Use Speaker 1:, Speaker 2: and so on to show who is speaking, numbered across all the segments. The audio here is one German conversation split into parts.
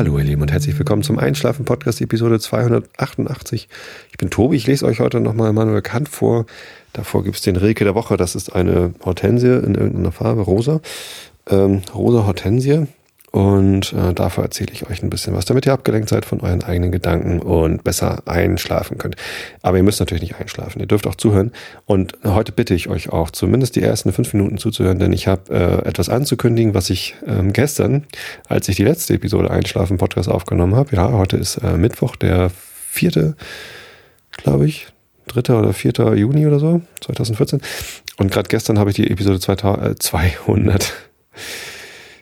Speaker 1: Hallo ihr Lieben und herzlich willkommen zum Einschlafen Podcast Episode 288. Ich bin Tobi, ich lese euch heute nochmal Manuel Kant vor. Davor gibt es den Rilke der Woche, das ist eine Hortensie in irgendeiner Farbe, rosa. Ähm, rosa Hortensie und äh, dafür erzähle ich euch ein bisschen was, damit ihr abgelenkt seid von euren eigenen Gedanken und besser einschlafen könnt. Aber ihr müsst natürlich nicht einschlafen. Ihr dürft auch zuhören. Und heute bitte ich euch auch, zumindest die ersten fünf Minuten zuzuhören, denn ich habe äh, etwas anzukündigen, was ich ähm, gestern, als ich die letzte Episode Einschlafen Podcast aufgenommen habe. Ja, heute ist äh, Mittwoch, der vierte, glaube ich, dritter oder vierter Juni oder so, 2014. Und gerade gestern habe ich die Episode 200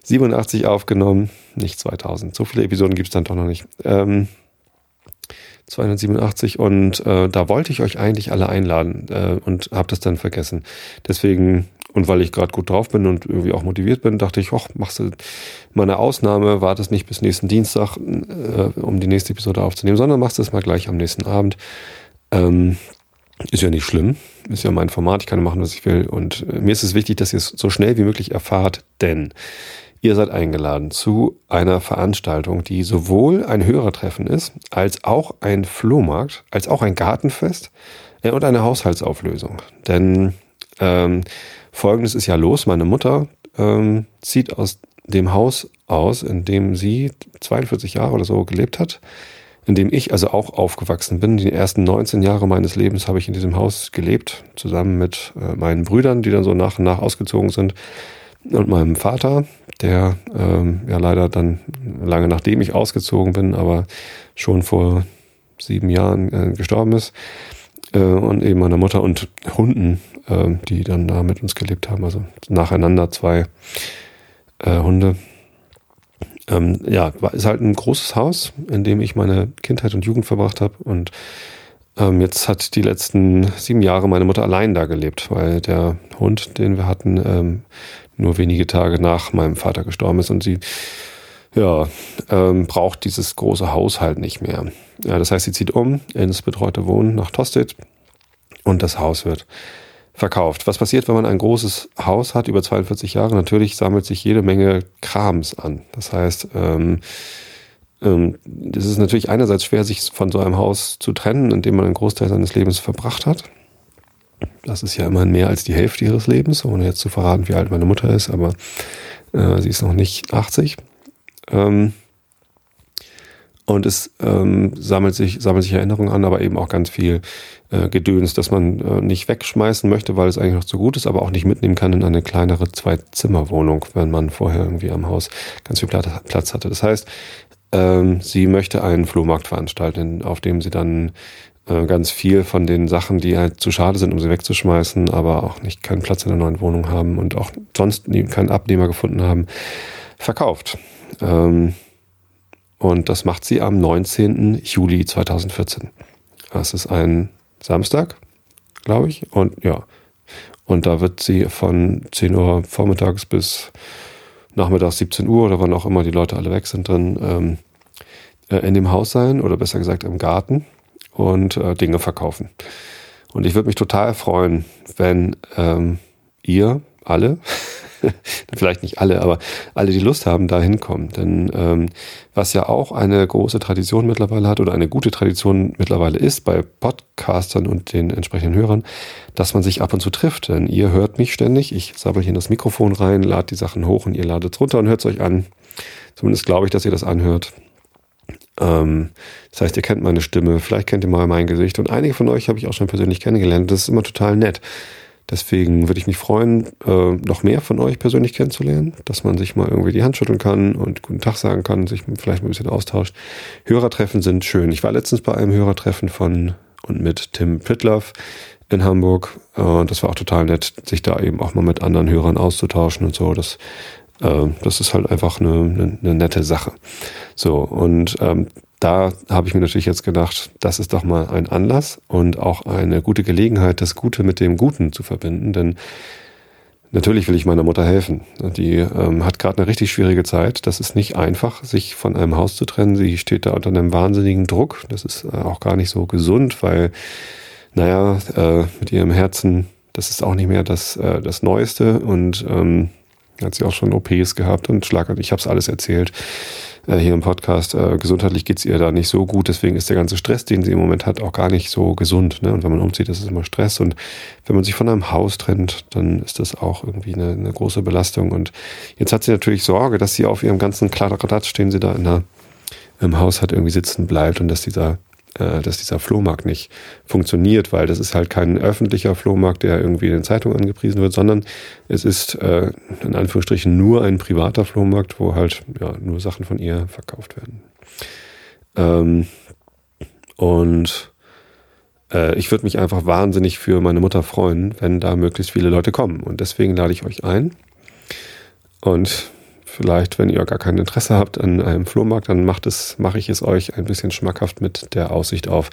Speaker 1: 87 aufgenommen, nicht 2000. So viele Episoden gibt es dann doch noch nicht. Ähm, 287 und äh, da wollte ich euch eigentlich alle einladen äh, und habe das dann vergessen. Deswegen und weil ich gerade gut drauf bin und irgendwie auch motiviert bin, dachte ich, hoch, machst du mal eine Ausnahme, wartest nicht bis nächsten Dienstag, äh, um die nächste Episode aufzunehmen, sondern machst es mal gleich am nächsten Abend. Ähm, ist ja nicht schlimm, ist ja mein Format, ich kann machen, was ich will. Und äh, mir ist es wichtig, dass ihr es so schnell wie möglich erfahrt, denn Ihr seid eingeladen zu einer Veranstaltung, die sowohl ein Hörertreffen ist, als auch ein Flohmarkt, als auch ein Gartenfest äh, und eine Haushaltsauflösung. Denn ähm, folgendes ist ja los: Meine Mutter ähm, zieht aus dem Haus aus, in dem sie 42 Jahre oder so gelebt hat, in dem ich also auch aufgewachsen bin. Die ersten 19 Jahre meines Lebens habe ich in diesem Haus gelebt, zusammen mit äh, meinen Brüdern, die dann so nach und nach ausgezogen sind und meinem Vater, der ähm, ja leider dann lange nachdem ich ausgezogen bin, aber schon vor sieben Jahren äh, gestorben ist. Äh, und eben meiner Mutter und Hunden, äh, die dann da mit uns gelebt haben. Also nacheinander zwei äh, Hunde. Ähm, ja, ist halt ein großes Haus, in dem ich meine Kindheit und Jugend verbracht habe. Und ähm, jetzt hat die letzten sieben Jahre meine Mutter allein da gelebt, weil der Hund, den wir hatten, ähm, nur wenige Tage nach meinem Vater gestorben ist und sie ja, ähm, braucht dieses große Haus halt nicht mehr. Ja, das heißt, sie zieht um ins betreute Wohnen nach Tostedt und das Haus wird verkauft. Was passiert, wenn man ein großes Haus hat über 42 Jahre? Natürlich sammelt sich jede Menge Krams an. Das heißt, ähm, ähm, es ist natürlich einerseits schwer, sich von so einem Haus zu trennen, in dem man einen Großteil seines Lebens verbracht hat. Das ist ja immerhin mehr als die Hälfte ihres Lebens, ohne jetzt zu verraten, wie alt meine Mutter ist, aber äh, sie ist noch nicht 80. Ähm, und es ähm, sammelt sich, sammelt sich Erinnerungen an, aber eben auch ganz viel äh, Gedöns, dass man äh, nicht wegschmeißen möchte, weil es eigentlich noch zu gut ist, aber auch nicht mitnehmen kann in eine kleinere Zwei-Zimmer-Wohnung, wenn man vorher irgendwie am Haus ganz viel Platz hatte. Das heißt, ähm, sie möchte einen Flohmarkt veranstalten, auf dem sie dann äh, ganz viel von den Sachen, die halt zu schade sind, um sie wegzuschmeißen, aber auch nicht keinen Platz in der neuen Wohnung haben und auch sonst keinen Abnehmer gefunden haben, verkauft. Ähm, und das macht sie am 19. Juli 2014. Das ist ein Samstag, glaube ich. Und ja, und da wird sie von 10 Uhr vormittags bis nachmittags 17 Uhr oder wann auch immer die Leute alle weg sind drin, ähm, äh, in dem Haus sein oder besser gesagt im Garten und äh, Dinge verkaufen. Und ich würde mich total freuen, wenn ähm, ihr alle, vielleicht nicht alle, aber alle, die Lust haben, da hinkommen. Denn ähm, was ja auch eine große Tradition mittlerweile hat oder eine gute Tradition mittlerweile ist bei Podcastern und den entsprechenden Hörern, dass man sich ab und zu trifft. Denn ihr hört mich ständig, ich sabbel hier in das Mikrofon rein, lade die Sachen hoch und ihr ladet es runter und hört es euch an. Zumindest glaube ich, dass ihr das anhört. Ähm, das heißt, ihr kennt meine Stimme, vielleicht kennt ihr mal mein Gesicht und einige von euch habe ich auch schon persönlich kennengelernt. Das ist immer total nett. Deswegen würde ich mich freuen, äh, noch mehr von euch persönlich kennenzulernen, dass man sich mal irgendwie die Hand schütteln kann und guten Tag sagen kann, sich vielleicht mal ein bisschen austauscht. Hörertreffen sind schön. Ich war letztens bei einem Hörertreffen von und mit Tim Pritloff in Hamburg. Äh, das war auch total nett, sich da eben auch mal mit anderen Hörern auszutauschen und so. Das das ist halt einfach eine, eine, eine nette Sache. So, und ähm, da habe ich mir natürlich jetzt gedacht, das ist doch mal ein Anlass und auch eine gute Gelegenheit, das Gute mit dem Guten zu verbinden, denn natürlich will ich meiner Mutter helfen. Die ähm, hat gerade eine richtig schwierige Zeit. Das ist nicht einfach, sich von einem Haus zu trennen. Sie steht da unter einem wahnsinnigen Druck. Das ist äh, auch gar nicht so gesund, weil, naja, äh, mit ihrem Herzen, das ist auch nicht mehr das, äh, das Neueste und ähm, Hat sie auch schon OPs gehabt und Schlaganfall. Ich habe es alles erzählt äh, hier im Podcast. Äh, gesundheitlich geht's ihr da nicht so gut, deswegen ist der ganze Stress, den sie im Moment hat, auch gar nicht so gesund. Ne? Und wenn man umzieht, ist immer Stress. Und wenn man sich von einem Haus trennt, dann ist das auch irgendwie eine, eine große Belastung. Und jetzt hat sie natürlich Sorge, dass sie auf ihrem ganzen Kladderadatsch, stehen sie da in der, im Haus hat, irgendwie sitzen bleibt und dass dieser äh, dass dieser Flohmarkt nicht funktioniert, weil das ist halt kein öffentlicher Flohmarkt, der irgendwie in den Zeitungen angepriesen wird, sondern es ist äh, in Anführungsstrichen nur ein privater Flohmarkt, wo halt ja, nur Sachen von ihr verkauft werden. Ähm, und äh, ich würde mich einfach wahnsinnig für meine Mutter freuen, wenn da möglichst viele Leute kommen. Und deswegen lade ich euch ein. Und Vielleicht, wenn ihr gar kein Interesse habt an einem Flohmarkt, dann macht es, mache ich es euch ein bisschen schmackhaft mit der Aussicht auf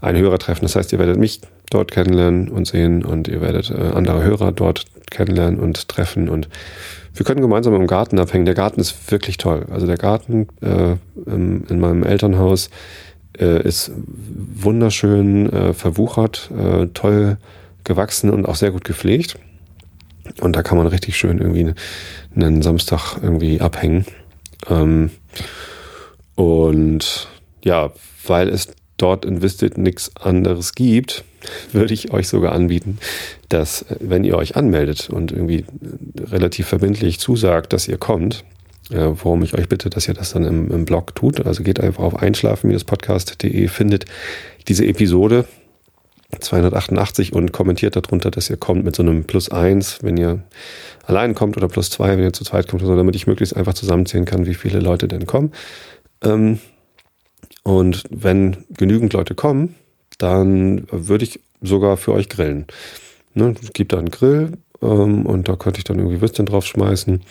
Speaker 1: ein Hörertreffen. Das heißt, ihr werdet mich dort kennenlernen und sehen und ihr werdet äh, andere Hörer dort kennenlernen und treffen und wir können gemeinsam im Garten abhängen. Der Garten ist wirklich toll. Also der Garten äh, in, in meinem Elternhaus äh, ist wunderschön äh, verwuchert, äh, toll gewachsen und auch sehr gut gepflegt. Und da kann man richtig schön irgendwie einen Samstag irgendwie abhängen. Ähm, und ja, weil es dort in Vistit nichts anderes gibt, würde ich euch sogar anbieten, dass wenn ihr euch anmeldet und irgendwie relativ verbindlich zusagt, dass ihr kommt, äh, worum ich euch bitte, dass ihr das dann im, im Blog tut. Also geht einfach auf einschlafen-podcast.de, findet diese Episode 288 und kommentiert darunter, dass ihr kommt mit so einem Plus 1, wenn ihr allein kommt oder Plus 2, wenn ihr zu zweit kommt, so, damit ich möglichst einfach zusammenzählen kann, wie viele Leute denn kommen. Ähm, und wenn genügend Leute kommen, dann würde ich sogar für euch grillen. Ne, es gibt da einen Grill ähm, und da könnte ich dann irgendwie Würstchen draufschmeißen.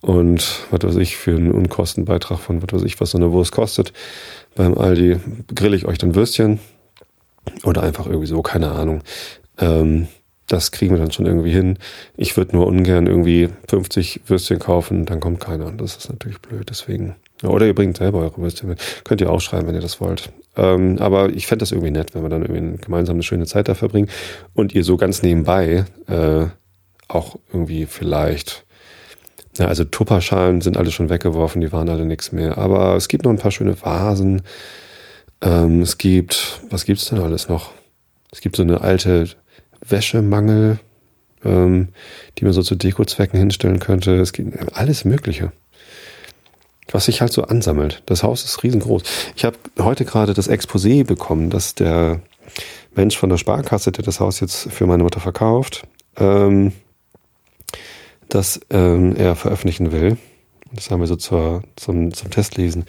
Speaker 1: Und was weiß ich, für einen Unkostenbeitrag von was weiß ich, was so eine Wurst kostet, beim Aldi grill ich euch dann Würstchen oder einfach irgendwie so, keine Ahnung. Ähm, das kriegen wir dann schon irgendwie hin. Ich würde nur ungern irgendwie 50 Würstchen kaufen, dann kommt keiner. Das ist natürlich blöd, deswegen. Oder ihr bringt selber eure Würstchen mit. Könnt ihr auch schreiben, wenn ihr das wollt. Ähm, aber ich fände das irgendwie nett, wenn wir dann irgendwie gemeinsam eine schöne Zeit da verbringen und ihr so ganz nebenbei äh, auch irgendwie vielleicht ja, also Tupperschalen sind alle schon weggeworfen, die waren alle nichts mehr. Aber es gibt noch ein paar schöne Vasen. Ähm, es gibt, was gibt's denn alles noch? Es gibt so eine alte Wäschemangel, ähm, die man so zu Dekozwecken hinstellen könnte. Es gibt alles Mögliche. Was sich halt so ansammelt. Das Haus ist riesengroß. Ich habe heute gerade das Exposé bekommen, dass der Mensch von der Sparkasse, der das Haus jetzt für meine Mutter verkauft, ähm, dass ähm, er veröffentlichen will. Das haben wir so zur, zum, zum Testlesen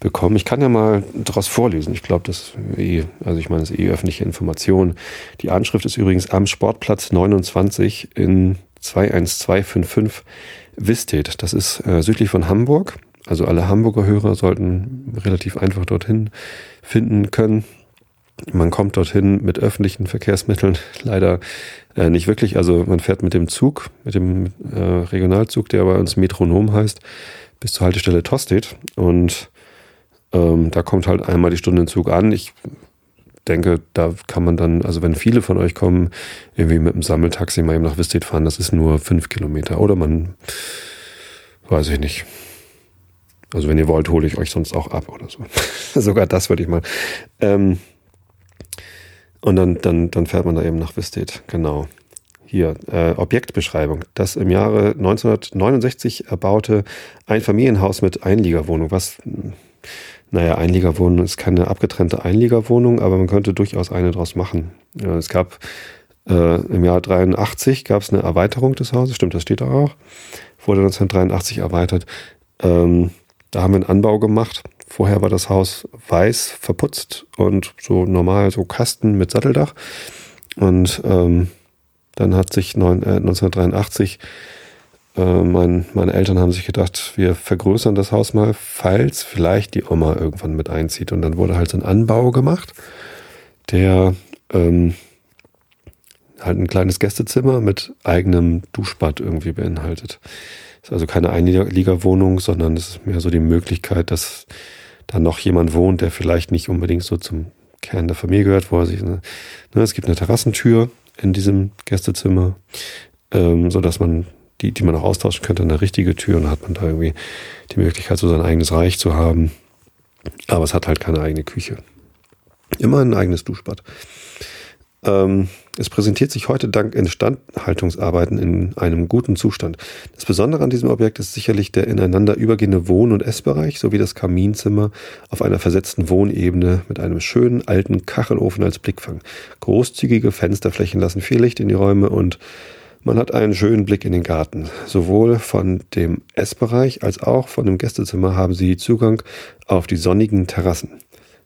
Speaker 1: bekommen. Ich kann ja mal daraus vorlesen. Ich glaube, das ist eh, also ich meine, das ist eh öffentliche Information. Die Anschrift ist übrigens am Sportplatz 29 in 21255 Vistet. Das ist äh, südlich von Hamburg. Also alle Hamburger Hörer sollten relativ einfach dorthin finden können. Man kommt dorthin mit öffentlichen Verkehrsmitteln leider äh, nicht wirklich. Also man fährt mit dem Zug, mit dem äh, Regionalzug, der bei uns Metronom heißt, bis zur Haltestelle Tostedt. Und ähm, da kommt halt einmal die Stunde ein Zug an. Ich denke, da kann man dann, also wenn viele von euch kommen, irgendwie mit dem Sammeltaxi mal eben nach Vistet fahren, das ist nur fünf Kilometer. Oder man, weiß ich nicht. Also wenn ihr wollt, hole ich euch sonst auch ab oder so. Sogar das würde ich mal. Ähm, und dann, dann, dann fährt man da eben nach Vistet, genau. Hier, äh, Objektbeschreibung. Das im Jahre 1969 erbaute Einfamilienhaus mit Einliegerwohnung. Was, naja, Einliegerwohnung ist keine abgetrennte Einliegerwohnung, aber man könnte durchaus eine draus machen. Ja, es gab äh, im Jahr 83 gab es eine Erweiterung des Hauses, stimmt, das steht da auch. Wurde 1983 erweitert. Ähm, da haben wir einen Anbau gemacht Vorher war das Haus weiß verputzt und so normal, so Kasten mit Satteldach. Und ähm, dann hat sich neun, äh, 1983 äh, mein, meine Eltern haben sich gedacht, wir vergrößern das Haus mal, falls vielleicht die Oma irgendwann mit einzieht. Und dann wurde halt so ein Anbau gemacht, der ähm, halt ein kleines Gästezimmer mit eigenem Duschbad irgendwie beinhaltet. Ist also keine Einliegerwohnung, sondern es ist mehr so die Möglichkeit, dass da noch jemand wohnt, der vielleicht nicht unbedingt so zum Kern der Familie gehört, wo er sich, ne, ne es gibt eine Terrassentür in diesem Gästezimmer, ähm, so man die, die man auch austauschen könnte, eine richtige Tür und dann hat man da irgendwie die Möglichkeit, so sein eigenes Reich zu haben. Aber es hat halt keine eigene Küche. Immer ein eigenes Duschbad. Ähm, es präsentiert sich heute dank Instandhaltungsarbeiten in einem guten Zustand. Das Besondere an diesem Objekt ist sicherlich der ineinander übergehende Wohn- und Essbereich sowie das Kaminzimmer auf einer versetzten Wohnebene mit einem schönen alten Kachelofen als Blickfang. Großzügige Fensterflächen lassen viel Licht in die Räume und man hat einen schönen Blick in den Garten. Sowohl von dem Essbereich als auch von dem Gästezimmer haben Sie Zugang auf die sonnigen Terrassen.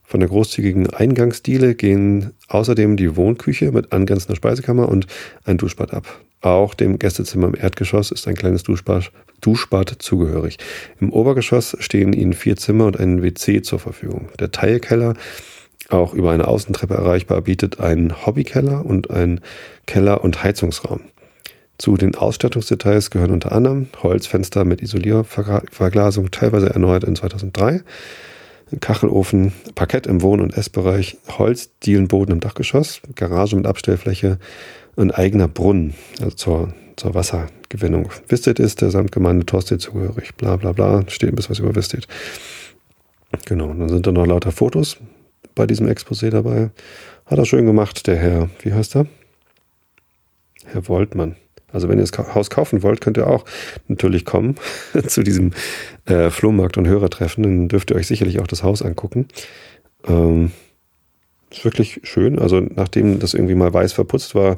Speaker 1: Von der großzügigen Eingangsdiele gehen außerdem die Wohnküche mit angrenzender Speisekammer und ein Duschbad ab. Auch dem Gästezimmer im Erdgeschoss ist ein kleines Duschbad, Duschbad zugehörig. Im Obergeschoss stehen Ihnen vier Zimmer und ein WC zur Verfügung. Der Teilkeller, auch über eine Außentreppe erreichbar, bietet einen Hobbykeller und einen Keller- und Heizungsraum. Zu den Ausstattungsdetails gehören unter anderem Holzfenster mit Isolierverglasung, teilweise erneuert in 2003, Kachelofen, Parkett im Wohn- und Essbereich, Holzdielenboden im Dachgeschoss, Garage mit Abstellfläche, ein eigener Brunnen also zur, zur Wassergewinnung. Vistet ist der Samtgemeinde Torsted zugehörig, bla bla bla, steht ein bisschen was über Vistet. Genau, dann sind da noch lauter Fotos bei diesem Exposé dabei. Hat er schön gemacht, der Herr, wie heißt er? Herr Woltmann. Also wenn ihr das Haus kaufen wollt, könnt ihr auch natürlich kommen zu diesem äh, Flohmarkt und Hörertreffen. Dann dürft ihr euch sicherlich auch das Haus angucken. Ähm, ist wirklich schön. Also nachdem das irgendwie mal weiß verputzt war,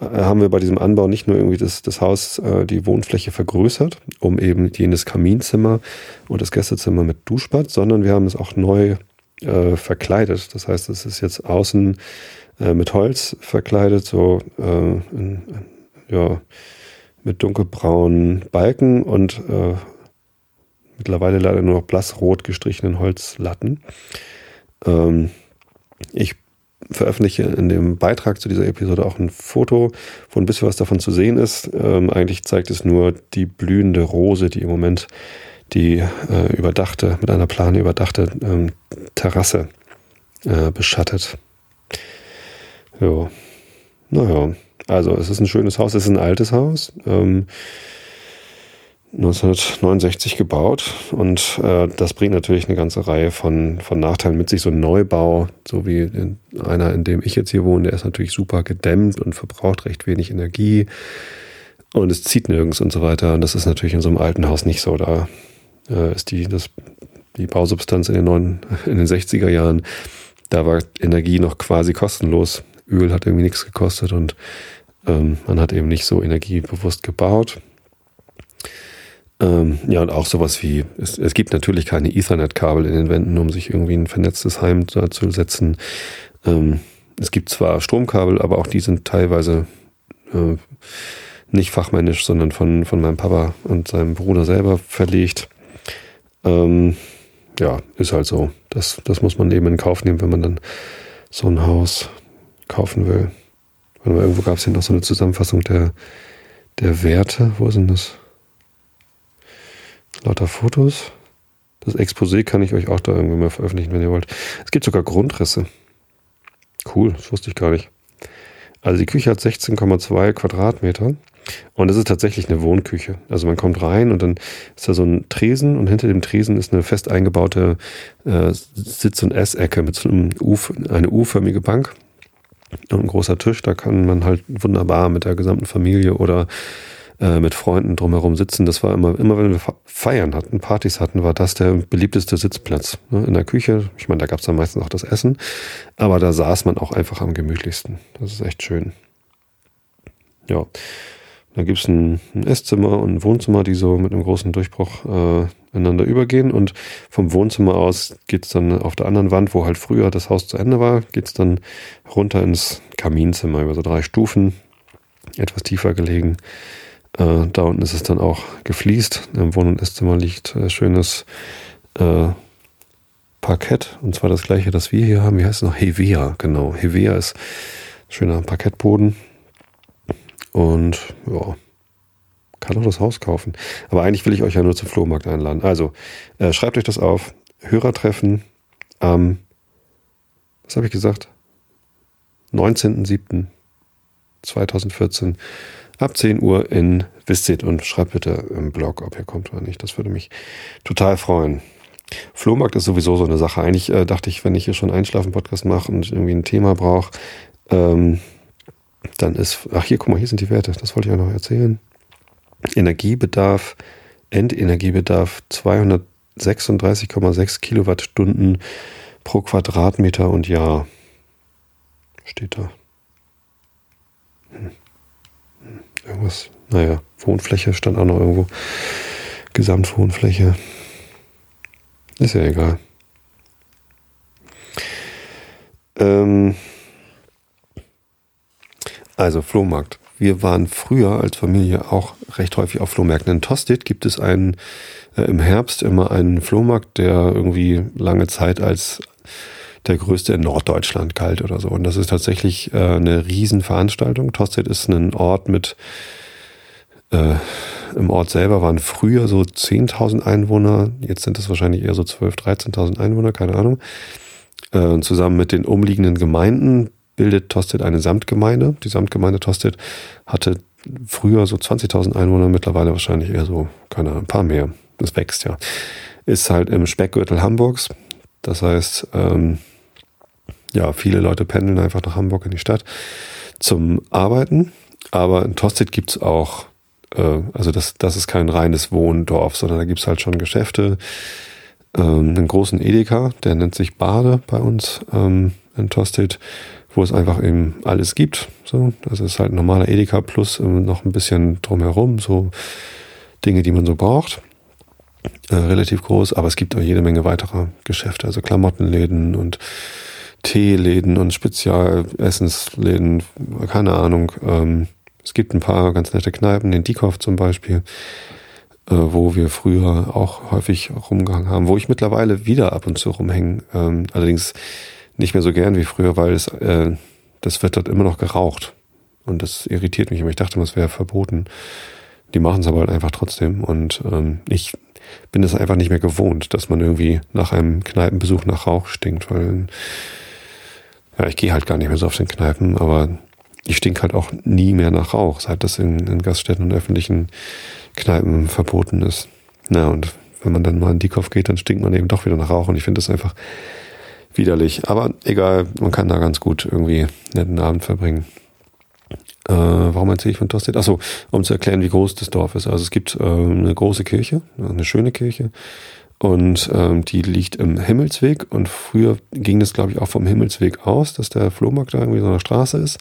Speaker 1: äh, haben wir bei diesem Anbau nicht nur irgendwie das, das Haus, äh, die Wohnfläche vergrößert, um eben jenes Kaminzimmer und das Gästezimmer mit Duschbad, sondern wir haben es auch neu äh, verkleidet. Das heißt, es ist jetzt außen äh, mit Holz verkleidet, so äh, in, ja, mit dunkelbraunen Balken und äh, mittlerweile leider nur noch blassrot gestrichenen Holzlatten. Ähm, ich veröffentliche in dem Beitrag zu dieser Episode auch ein Foto, wo ein bisschen was davon zu sehen ist. Ähm, eigentlich zeigt es nur die blühende Rose, die im Moment die äh, überdachte, mit einer Plane überdachte ähm, Terrasse äh, beschattet. Ja, naja. Also es ist ein schönes Haus, es ist ein altes Haus. Ähm, 1969 gebaut und äh, das bringt natürlich eine ganze Reihe von, von Nachteilen mit sich. So ein Neubau, so wie in einer, in dem ich jetzt hier wohne, der ist natürlich super gedämmt und verbraucht recht wenig Energie und es zieht nirgends und so weiter. Und das ist natürlich in so einem alten Haus nicht so. Da äh, ist die, das, die Bausubstanz in den, neuen, in den 60er Jahren, da war Energie noch quasi kostenlos. Öl hat irgendwie nichts gekostet und ähm, man hat eben nicht so energiebewusst gebaut. Ähm, ja, und auch sowas wie, es, es gibt natürlich keine Ethernet-Kabel in den Wänden, um sich irgendwie ein vernetztes Heim da zu setzen. Ähm, es gibt zwar Stromkabel, aber auch die sind teilweise äh, nicht fachmännisch, sondern von, von meinem Papa und seinem Bruder selber verlegt. Ähm, ja, ist halt so. Das, das muss man eben in Kauf nehmen, wenn man dann so ein Haus kaufen will. Irgendwo gab es hier noch so eine Zusammenfassung der, der Werte. Wo sind das? Lauter Fotos. Das Exposé kann ich euch auch da irgendwie mal veröffentlichen, wenn ihr wollt. Es gibt sogar Grundrisse. Cool, das wusste ich gar nicht. Also die Küche hat 16,2 Quadratmeter und es ist tatsächlich eine Wohnküche. Also man kommt rein und dann ist da so ein Tresen und hinter dem Tresen ist eine fest eingebaute äh, Sitz- und Essecke mit so einem U, eine U-förmige Bank ein großer Tisch. Da kann man halt wunderbar mit der gesamten Familie oder äh, mit Freunden drumherum sitzen. Das war immer, immer wenn wir Feiern hatten, Partys hatten, war das der beliebteste Sitzplatz. Ne? In der Küche, ich meine, da gab es dann meistens auch das Essen, aber da saß man auch einfach am gemütlichsten. Das ist echt schön. Ja. Da gibt es ein, ein, Esszimmer und ein Wohnzimmer, die so mit einem großen Durchbruch äh, ineinander übergehen. Und vom Wohnzimmer aus geht es dann auf der anderen Wand, wo halt früher das Haus zu Ende war, geht es dann runter ins Kaminzimmer über so drei Stufen, etwas tiefer gelegen. Äh, da unten ist es dann auch gefliest. Im Wohn- und Esszimmer liegt äh, schönes äh, Parkett. Und zwar das gleiche, das wir hier haben. Wie heißt es noch? Hevea, genau. Hevea ist schöner Parkettboden und ja, kann auch das Haus kaufen. Aber eigentlich will ich euch ja nur zum Flohmarkt einladen. Also, äh, schreibt euch das auf. Hörertreffen am, was habe ich gesagt? 19.07.2014 ab 10 Uhr in Visit und schreibt bitte im Blog, ob ihr kommt oder nicht. Das würde mich total freuen. Flohmarkt ist sowieso so eine Sache. Eigentlich äh, dachte ich, wenn ich hier schon Einschlafen-Podcast mache und irgendwie ein Thema brauche, ähm, dann ist, ach hier, guck mal, hier sind die Werte, das wollte ich auch noch erzählen. Energiebedarf, Endenergiebedarf 236,6 Kilowattstunden pro Quadratmeter und Jahr. Steht da. Hm. Irgendwas, naja, Wohnfläche stand auch noch irgendwo. Gesamtwohnfläche. Ist ja egal. Ähm, also Flohmarkt. Wir waren früher als Familie auch recht häufig auf Flohmärkten. In Tosted gibt es einen äh, im Herbst immer einen Flohmarkt, der irgendwie lange Zeit als der größte in Norddeutschland galt oder so. Und das ist tatsächlich äh, eine Riesenveranstaltung. Tosted ist ein Ort mit, äh, im Ort selber waren früher so 10.000 Einwohner, jetzt sind es wahrscheinlich eher so 12.000, 13.000 Einwohner, keine Ahnung. Äh, zusammen mit den umliegenden Gemeinden bildet Tosted eine Samtgemeinde. Die Samtgemeinde Tosted hatte früher so 20.000 Einwohner, mittlerweile wahrscheinlich eher so, keine Ahnung, ein paar mehr. Das wächst ja. Ist halt im Speckgürtel Hamburgs. Das heißt, ähm, ja, viele Leute pendeln einfach nach Hamburg in die Stadt zum Arbeiten. Aber in Tosted gibt's auch, äh, also das, das ist kein reines Wohndorf, sondern da gibt's halt schon Geschäfte. Ähm, einen großen Edeka, der nennt sich Bade bei uns ähm, in Tosted wo es einfach eben alles gibt. So, das ist halt ein normaler Edeka plus noch ein bisschen drumherum, so Dinge, die man so braucht. Äh, relativ groß, aber es gibt auch jede Menge weiterer Geschäfte, also Klamottenläden und Teeläden und Spezialessensläden, keine Ahnung. Ähm, es gibt ein paar ganz nette Kneipen, den Diekoff zum Beispiel, äh, wo wir früher auch häufig rumgehangen haben, wo ich mittlerweile wieder ab und zu rumhänge. Ähm, allerdings nicht mehr so gern wie früher, weil es, äh, das wird dort immer noch geraucht. Und das irritiert mich immer. Ich dachte, das wäre verboten. Die machen es aber halt einfach trotzdem. Und ähm, ich bin es einfach nicht mehr gewohnt, dass man irgendwie nach einem Kneipenbesuch nach Rauch stinkt, weil ja, ich gehe halt gar nicht mehr so auf den Kneipen, aber ich stink halt auch nie mehr nach Rauch, seit das in, in Gaststätten und öffentlichen Kneipen verboten ist. Na, und wenn man dann mal in die Kopf geht, dann stinkt man eben doch wieder nach Rauch. Und ich finde das einfach widerlich. Aber egal, man kann da ganz gut irgendwie netten Abend verbringen. Äh, warum erzähle ich von Tosted? Achso, um zu erklären, wie groß das Dorf ist. Also es gibt äh, eine große Kirche, eine schöne Kirche. Und ähm, die liegt im Himmelsweg. Und früher ging das, glaube ich, auch vom Himmelsweg aus, dass der Flohmarkt da irgendwie so eine Straße ist.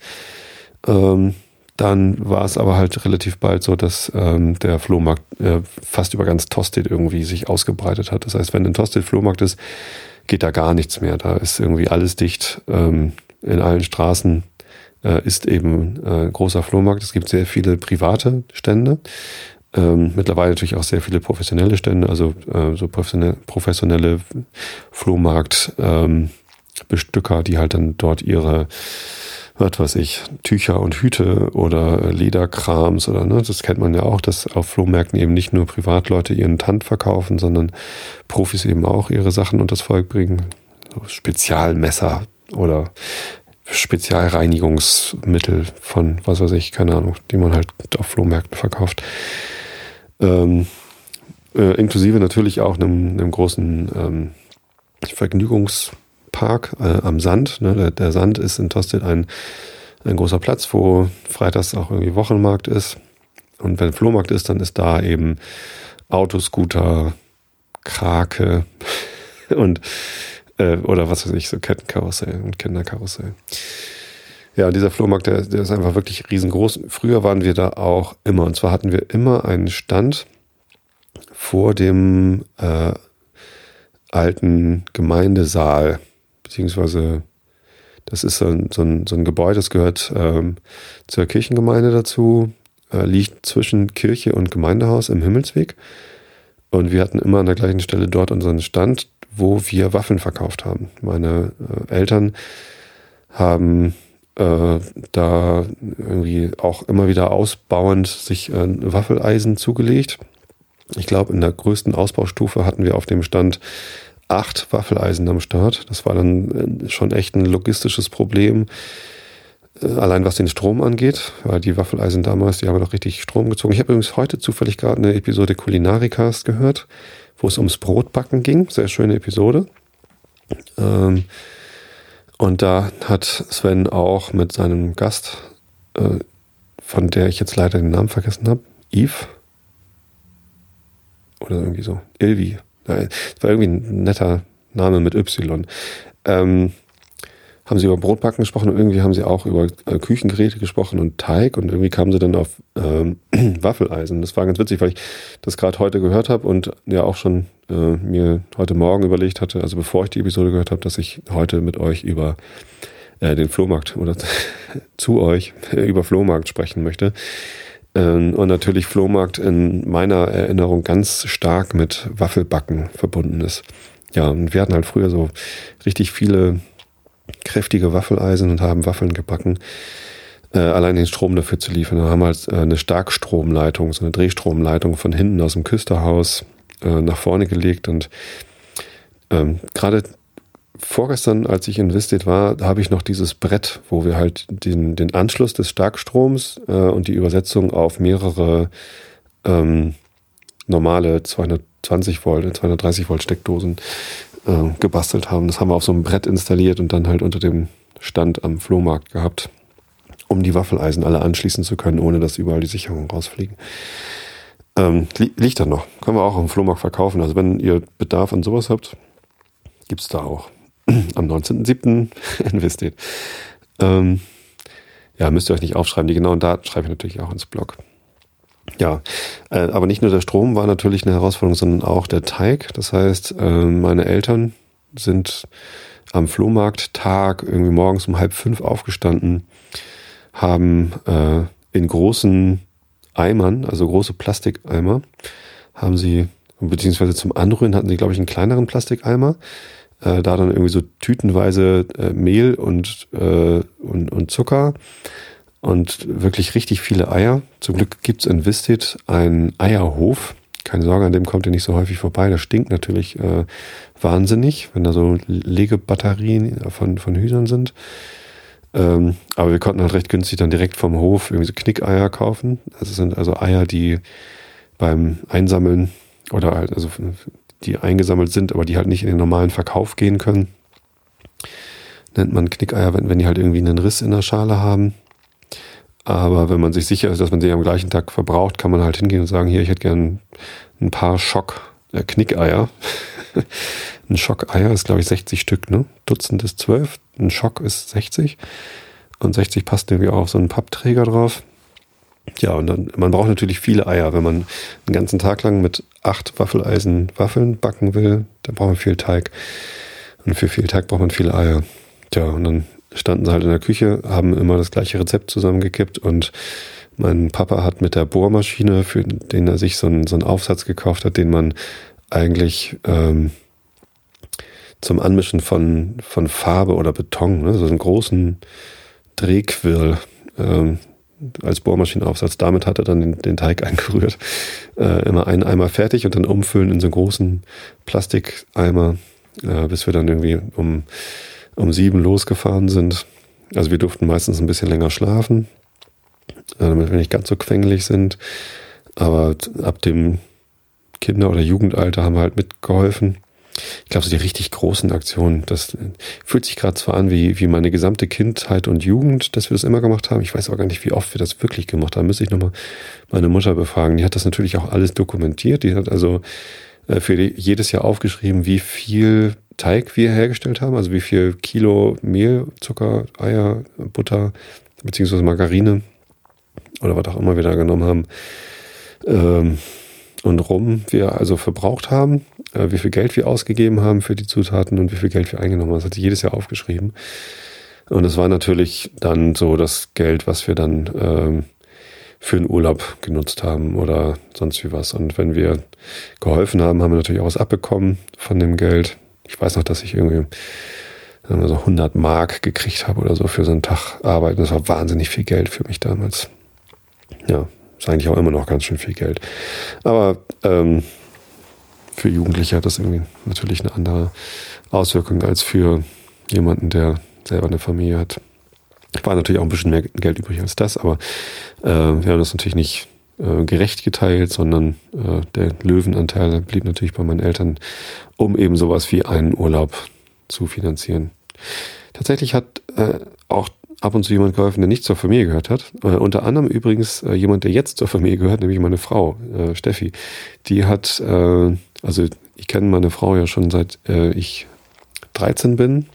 Speaker 1: Ähm, dann war es aber halt relativ bald so, dass ähm, der Flohmarkt äh, fast über ganz Tosted irgendwie sich ausgebreitet hat. Das heißt, wenn ein Tosted Flohmarkt ist, geht da gar nichts mehr. Da ist irgendwie alles dicht. Ähm, in allen Straßen äh, ist eben äh, großer Flohmarkt. Es gibt sehr viele private Stände. Ähm, mittlerweile natürlich auch sehr viele professionelle Stände, also äh, so professionelle, professionelle Flohmarkt-Bestücker, ähm, die halt dann dort ihre was weiß ich, Tücher und Hüte oder Lederkrams oder ne, das kennt man ja auch, dass auf Flohmärkten eben nicht nur Privatleute ihren Tand verkaufen, sondern Profis eben auch ihre Sachen unter das Volk bringen. So Spezialmesser oder Spezialreinigungsmittel von, was weiß ich, keine Ahnung, die man halt auf Flohmärkten verkauft. Ähm, äh, inklusive natürlich auch einem, einem großen ähm, Vergnügungs- Park äh, am Sand. Ne? Der, der, Sand ist in Tosted ein, ein großer Platz, wo freitags auch irgendwie Wochenmarkt ist. Und wenn Flohmarkt ist, dann ist da eben Autoscooter, Krake und äh, oder was weiß ich, so Kettenkarussell und Kinderkarussell. Ja, dieser Flohmarkt, der, der ist einfach wirklich riesengroß. Früher waren wir da auch immer. Und zwar hatten wir immer einen Stand vor dem äh, alten Gemeindesaal beziehungsweise das ist so ein, so ein, so ein Gebäude, das gehört ähm, zur Kirchengemeinde dazu, äh, liegt zwischen Kirche und Gemeindehaus im Himmelsweg. Und wir hatten immer an der gleichen Stelle dort unseren Stand, wo wir Waffeln verkauft haben. Meine äh, Eltern haben äh, da irgendwie auch immer wieder ausbauend sich äh, Waffeleisen zugelegt. Ich glaube, in der größten Ausbaustufe hatten wir auf dem Stand acht Waffeleisen am Start. Das war dann äh, schon echt ein logistisches Problem. Äh, allein was den Strom angeht, weil die Waffeleisen damals, die haben noch richtig Strom gezogen. Ich habe übrigens heute zufällig gerade eine Episode Kulinarikast gehört, wo es ums Brotbacken ging. Sehr schöne Episode. Ähm, und da hat Sven auch mit seinem Gast, äh, von der ich jetzt leider den Namen vergessen habe, Yves oder irgendwie so, Ilvi. Es war irgendwie ein netter Name mit Y. Ähm, haben sie über Brotbacken gesprochen und irgendwie haben sie auch über äh, Küchengeräte gesprochen und Teig und irgendwie kamen sie dann auf ähm, Waffeleisen. Das war ganz witzig, weil ich das gerade heute gehört habe und ja auch schon äh, mir heute Morgen überlegt hatte, also bevor ich die Episode gehört habe, dass ich heute mit euch über äh, den Flohmarkt oder zu euch über Flohmarkt sprechen möchte. Ähm, und natürlich Flohmarkt in meiner Erinnerung ganz stark mit Waffelbacken verbunden ist. Ja, und wir hatten halt früher so richtig viele kräftige Waffeleisen und haben Waffeln gebacken. Äh, allein den Strom dafür zu liefern. Wir haben halt äh, eine Starkstromleitung, so eine Drehstromleitung von hinten aus dem Küsterhaus äh, nach vorne gelegt und ähm, gerade vorgestern, als ich in Visted war, habe ich noch dieses Brett, wo wir halt den, den Anschluss des Starkstroms äh, und die Übersetzung auf mehrere ähm, normale 220 Volt, 230 Volt Steckdosen äh, gebastelt haben. Das haben wir auf so einem Brett installiert und dann halt unter dem Stand am Flohmarkt gehabt, um die Waffeleisen alle anschließen zu können, ohne dass überall die Sicherungen rausfliegen. Ähm, li liegt da noch. Können wir auch am Flohmarkt verkaufen. Also wenn ihr Bedarf an sowas habt, gibt es da auch. Am 19.07. investiert. Ähm, ja, müsst ihr euch nicht aufschreiben. Die genauen Daten schreibe ich natürlich auch ins Blog. Ja, äh, aber nicht nur der Strom war natürlich eine Herausforderung, sondern auch der Teig. Das heißt, äh, meine Eltern sind am Flohmarkttag irgendwie morgens um halb fünf aufgestanden, haben äh, in großen Eimern, also große Plastikeimer, haben sie, beziehungsweise zum Anrühren hatten sie, glaube ich, einen kleineren Plastikeimer, äh, da dann irgendwie so tütenweise äh, Mehl und, äh, und, und Zucker und wirklich richtig viele Eier. Zum Glück gibt's in Vistit einen Eierhof. Keine Sorge, an dem kommt ihr nicht so häufig vorbei. Das stinkt natürlich äh, wahnsinnig, wenn da so Legebatterien von, von Hühnern sind. Ähm, aber wir konnten halt recht günstig dann direkt vom Hof irgendwie so Knickeier kaufen. Das sind also Eier, die beim Einsammeln oder halt, also die eingesammelt sind, aber die halt nicht in den normalen Verkauf gehen können. Nennt man Knickeier, wenn, wenn die halt irgendwie einen Riss in der Schale haben. Aber wenn man sich sicher ist, dass man sie am gleichen Tag verbraucht, kann man halt hingehen und sagen, hier, ich hätte gern ein paar Schock, äh, Knickeier. ein Schockeier ist, glaube ich, 60 Stück, ne? Dutzend ist 12, ein Schock ist 60. Und 60 passt irgendwie auch auf so einen Pappträger drauf. Ja, und dann, man braucht natürlich viele Eier. Wenn man einen ganzen Tag lang mit acht Waffeleisen Waffeln backen will, dann braucht man viel Teig. Und für viel Teig braucht man viele Eier. Tja, und dann standen sie halt in der Küche, haben immer das gleiche Rezept zusammengekippt und mein Papa hat mit der Bohrmaschine, für den er sich so einen, so einen Aufsatz gekauft hat, den man eigentlich ähm, zum Anmischen von, von Farbe oder Beton, ne, so einen großen Drehquirl ähm, als Bohrmaschinenaufsatz. Damit hat er dann den, den Teig eingerührt. Äh, immer einen Eimer fertig und dann umfüllen in so einen großen Plastikeimer, äh, bis wir dann irgendwie um um sieben losgefahren sind. Also wir durften meistens ein bisschen länger schlafen, äh, damit wir nicht ganz so quengelig sind. Aber ab dem Kinder- oder Jugendalter haben wir halt mitgeholfen. Ich glaube, so die richtig großen Aktionen, das fühlt sich gerade zwar an wie, wie meine gesamte Kindheit und Jugend, dass wir das immer gemacht haben. Ich weiß auch gar nicht, wie oft wir das wirklich gemacht haben. Müsste ich nochmal meine Mutter befragen. Die hat das natürlich auch alles dokumentiert. Die hat also äh, für jedes Jahr aufgeschrieben, wie viel Teig wir hergestellt haben, also wie viel Kilo Mehl, Zucker, Eier, Butter beziehungsweise Margarine oder was auch immer wir da genommen haben ähm, und Rum wir also verbraucht haben, wie viel Geld wir ausgegeben haben für die Zutaten und wie viel Geld wir eingenommen haben. Das hat sie jedes Jahr aufgeschrieben. Und es war natürlich dann so das Geld, was wir dann ähm, für einen Urlaub genutzt haben oder sonst wie was. Und wenn wir geholfen haben, haben wir natürlich auch was abbekommen von dem Geld. Ich weiß noch, dass ich irgendwie sagen wir so 100 Mark gekriegt habe oder so für so einen Tag Arbeit. Das war wahnsinnig viel Geld für mich damals. Ja, ist eigentlich auch immer noch ganz schön viel Geld. Aber ähm, für Jugendliche hat das irgendwie natürlich eine andere Auswirkung als für jemanden, der selber eine Familie hat. War natürlich auch ein bisschen mehr Geld übrig als das, aber äh, wir haben das natürlich nicht äh, gerecht geteilt, sondern äh, der Löwenanteil blieb natürlich bei meinen Eltern, um eben sowas wie einen Urlaub zu finanzieren. Tatsächlich hat äh, auch ab und zu jemand geholfen, der nicht zur Familie gehört hat. Äh, unter anderem übrigens äh, jemand, der jetzt zur Familie gehört, nämlich meine Frau, äh, Steffi. Die hat, äh, also ich kenne meine Frau ja schon seit äh, ich 13 bin.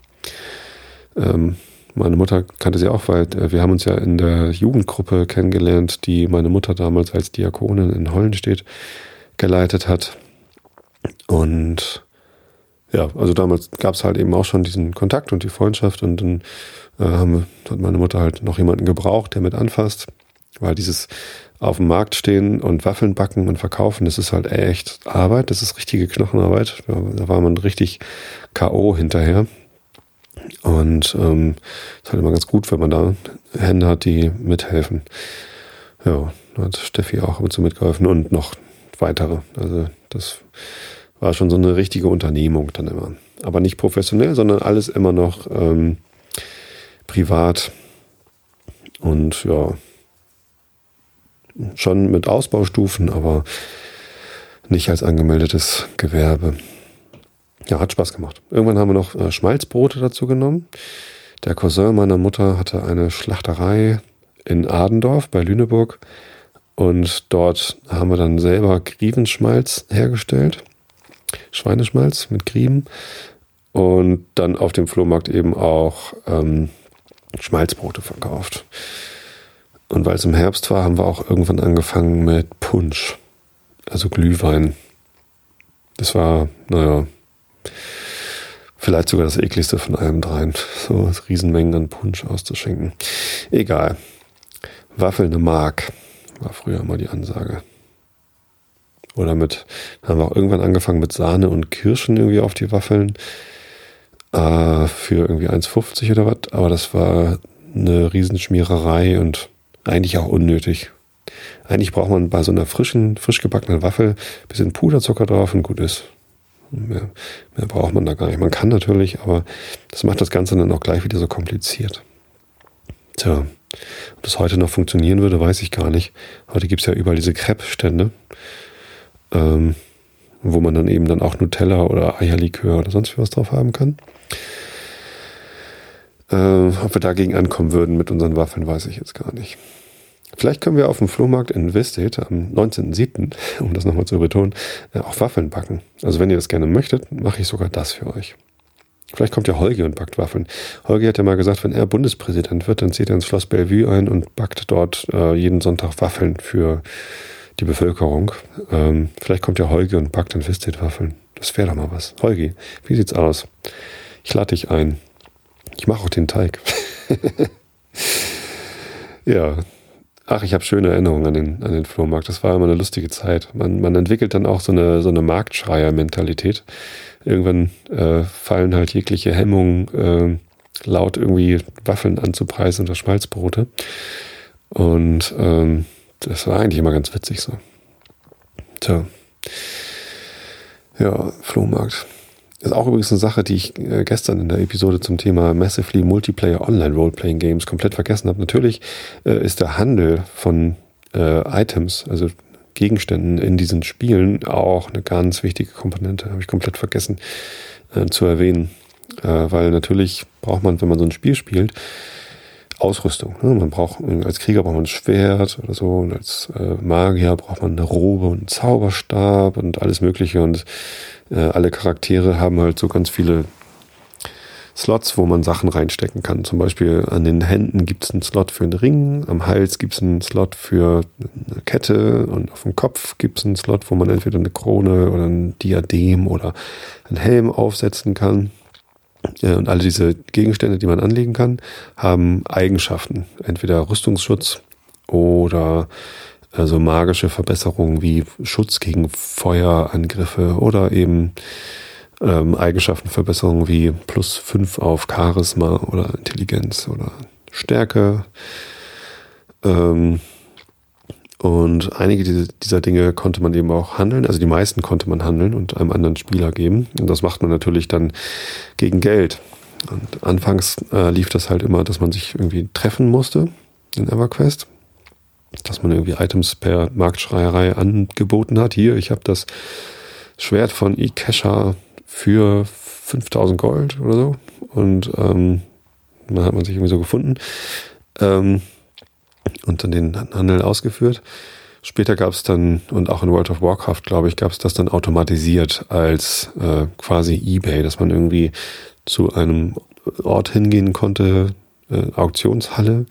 Speaker 1: Ähm, meine Mutter kannte sie auch, weil äh, wir haben uns ja in der Jugendgruppe kennengelernt, die meine Mutter damals als Diakonin in Hollenstedt geleitet hat. Und ja, also damals gab es halt eben auch schon diesen Kontakt und die Freundschaft und dann äh, hat meine Mutter halt noch jemanden gebraucht, der mit anfasst, weil dieses auf dem Markt stehen und Waffeln backen und verkaufen, das ist halt echt Arbeit, das ist richtige Knochenarbeit. Da war man richtig K.O. hinterher. Und ähm, ist halt immer ganz gut, wenn man da Hände hat, die mithelfen. Ja, da hat Steffi auch ab und zu mitgeholfen und noch weitere. Also das war schon so eine richtige Unternehmung dann immer. Aber nicht professionell, sondern alles immer noch ähm, privat. Und ja, schon mit Ausbaustufen, aber nicht als angemeldetes Gewerbe. Ja, hat Spaß gemacht. Irgendwann haben wir noch äh, Schmalzbrote dazu genommen. Der Cousin meiner Mutter hatte eine Schlachterei in Adendorf bei Lüneburg und dort haben wir dann selber Grievenschmalz hergestellt. Schweineschmalz mit Grieven und dann auf dem Flohmarkt eben auch ähm, Schmalzbrote verkauft. Und weil es im Herbst war, haben wir auch irgendwann angefangen mit Punsch, also Glühwein. Das war, naja, vielleicht sogar das ekligste von allem dreien, so Riesenmengen an Punsch auszuschenken. Egal. Waffelnde Mark war früher immer die Ansage. Oder mit, haben wir auch irgendwann angefangen mit Sahne und Kirschen irgendwie auf die Waffeln. Äh, für irgendwie 1,50 oder was. Aber das war eine Riesenschmiererei und eigentlich auch unnötig. Eigentlich braucht man bei so einer frischen, frisch gebackenen Waffel ein bisschen Puderzucker drauf und gut ist. Mehr, mehr braucht man da gar nicht. Man kann natürlich, aber das macht das Ganze dann auch gleich wieder so kompliziert. Tja, ob das heute noch funktionieren würde, weiß ich gar nicht. Heute gibt es ja überall diese Crepe-Stände, ähm, wo man dann eben dann auch Nutella oder Eierlikör oder sonst was drauf haben kann. Äh, ob wir dagegen ankommen würden mit unseren Waffeln, weiß ich jetzt gar nicht. Vielleicht können wir auf dem Flohmarkt in Westgate am 19.07., um das nochmal zu betonen, äh, auch Waffeln backen. Also wenn ihr das gerne möchtet, mache ich sogar das für euch. Vielleicht kommt ja Holgi und backt Waffeln. Holgi hat ja mal gesagt, wenn er Bundespräsident wird, dann zieht er ins Schloss Bellevue ein und backt dort äh, jeden Sonntag Waffeln für die Bevölkerung. Ähm, vielleicht kommt ja Holgi und backt in Westgate Waffeln. Das wäre doch mal was. Holgi, wie sieht's aus? Ich lade dich ein. Ich mache auch den Teig. ja. Ach, ich habe schöne Erinnerungen an den, an den Flohmarkt. Das war immer eine lustige Zeit. Man, man entwickelt dann auch so eine, so eine Marktschreier-Mentalität. Irgendwann äh, fallen halt jegliche Hemmungen, äh, laut irgendwie Waffeln anzupreisen oder Schmalzbrote. Und ähm, das war eigentlich immer ganz witzig so. Tja. Ja, Flohmarkt. Ist auch übrigens eine Sache, die ich äh, gestern in der Episode zum Thema Massively Multiplayer Online Roleplaying Games komplett vergessen habe. Natürlich äh, ist der Handel von äh, Items, also Gegenständen in diesen Spielen auch eine ganz wichtige Komponente. Habe ich komplett vergessen äh, zu erwähnen. Äh, weil natürlich braucht man, wenn man so ein Spiel spielt, Ausrüstung. Ne? Man braucht, als Krieger braucht man ein Schwert oder so und als äh, Magier braucht man eine Robe und einen Zauberstab und alles Mögliche und äh, alle Charaktere haben halt so ganz viele Slots, wo man Sachen reinstecken kann. Zum Beispiel an den Händen gibt es einen Slot für einen Ring, am Hals gibt es einen Slot für eine Kette und auf dem Kopf gibt es einen Slot, wo man entweder eine Krone oder ein Diadem oder einen Helm aufsetzen kann. Und alle diese Gegenstände, die man anlegen kann, haben Eigenschaften. Entweder Rüstungsschutz oder also magische Verbesserungen wie Schutz gegen Feuerangriffe oder eben ähm, Eigenschaftenverbesserungen wie plus fünf auf Charisma oder Intelligenz oder Stärke. Ähm, und einige dieser Dinge konnte man eben auch handeln, also die meisten konnte man handeln und einem anderen Spieler geben. Und das macht man natürlich dann gegen Geld. Und anfangs äh, lief das halt immer, dass man sich irgendwie treffen musste in EverQuest. Dass man irgendwie Items per Marktschreierei angeboten hat. Hier, ich habe das Schwert von eCacher für 5000 Gold oder so. Und ähm, dann hat man sich irgendwie so gefunden ähm, und dann den Handel ausgeführt. Später gab es dann, und auch in World of Warcraft, glaube ich, gab es das dann automatisiert als äh, quasi eBay, dass man irgendwie zu einem Ort hingehen konnte, äh, Auktionshalle,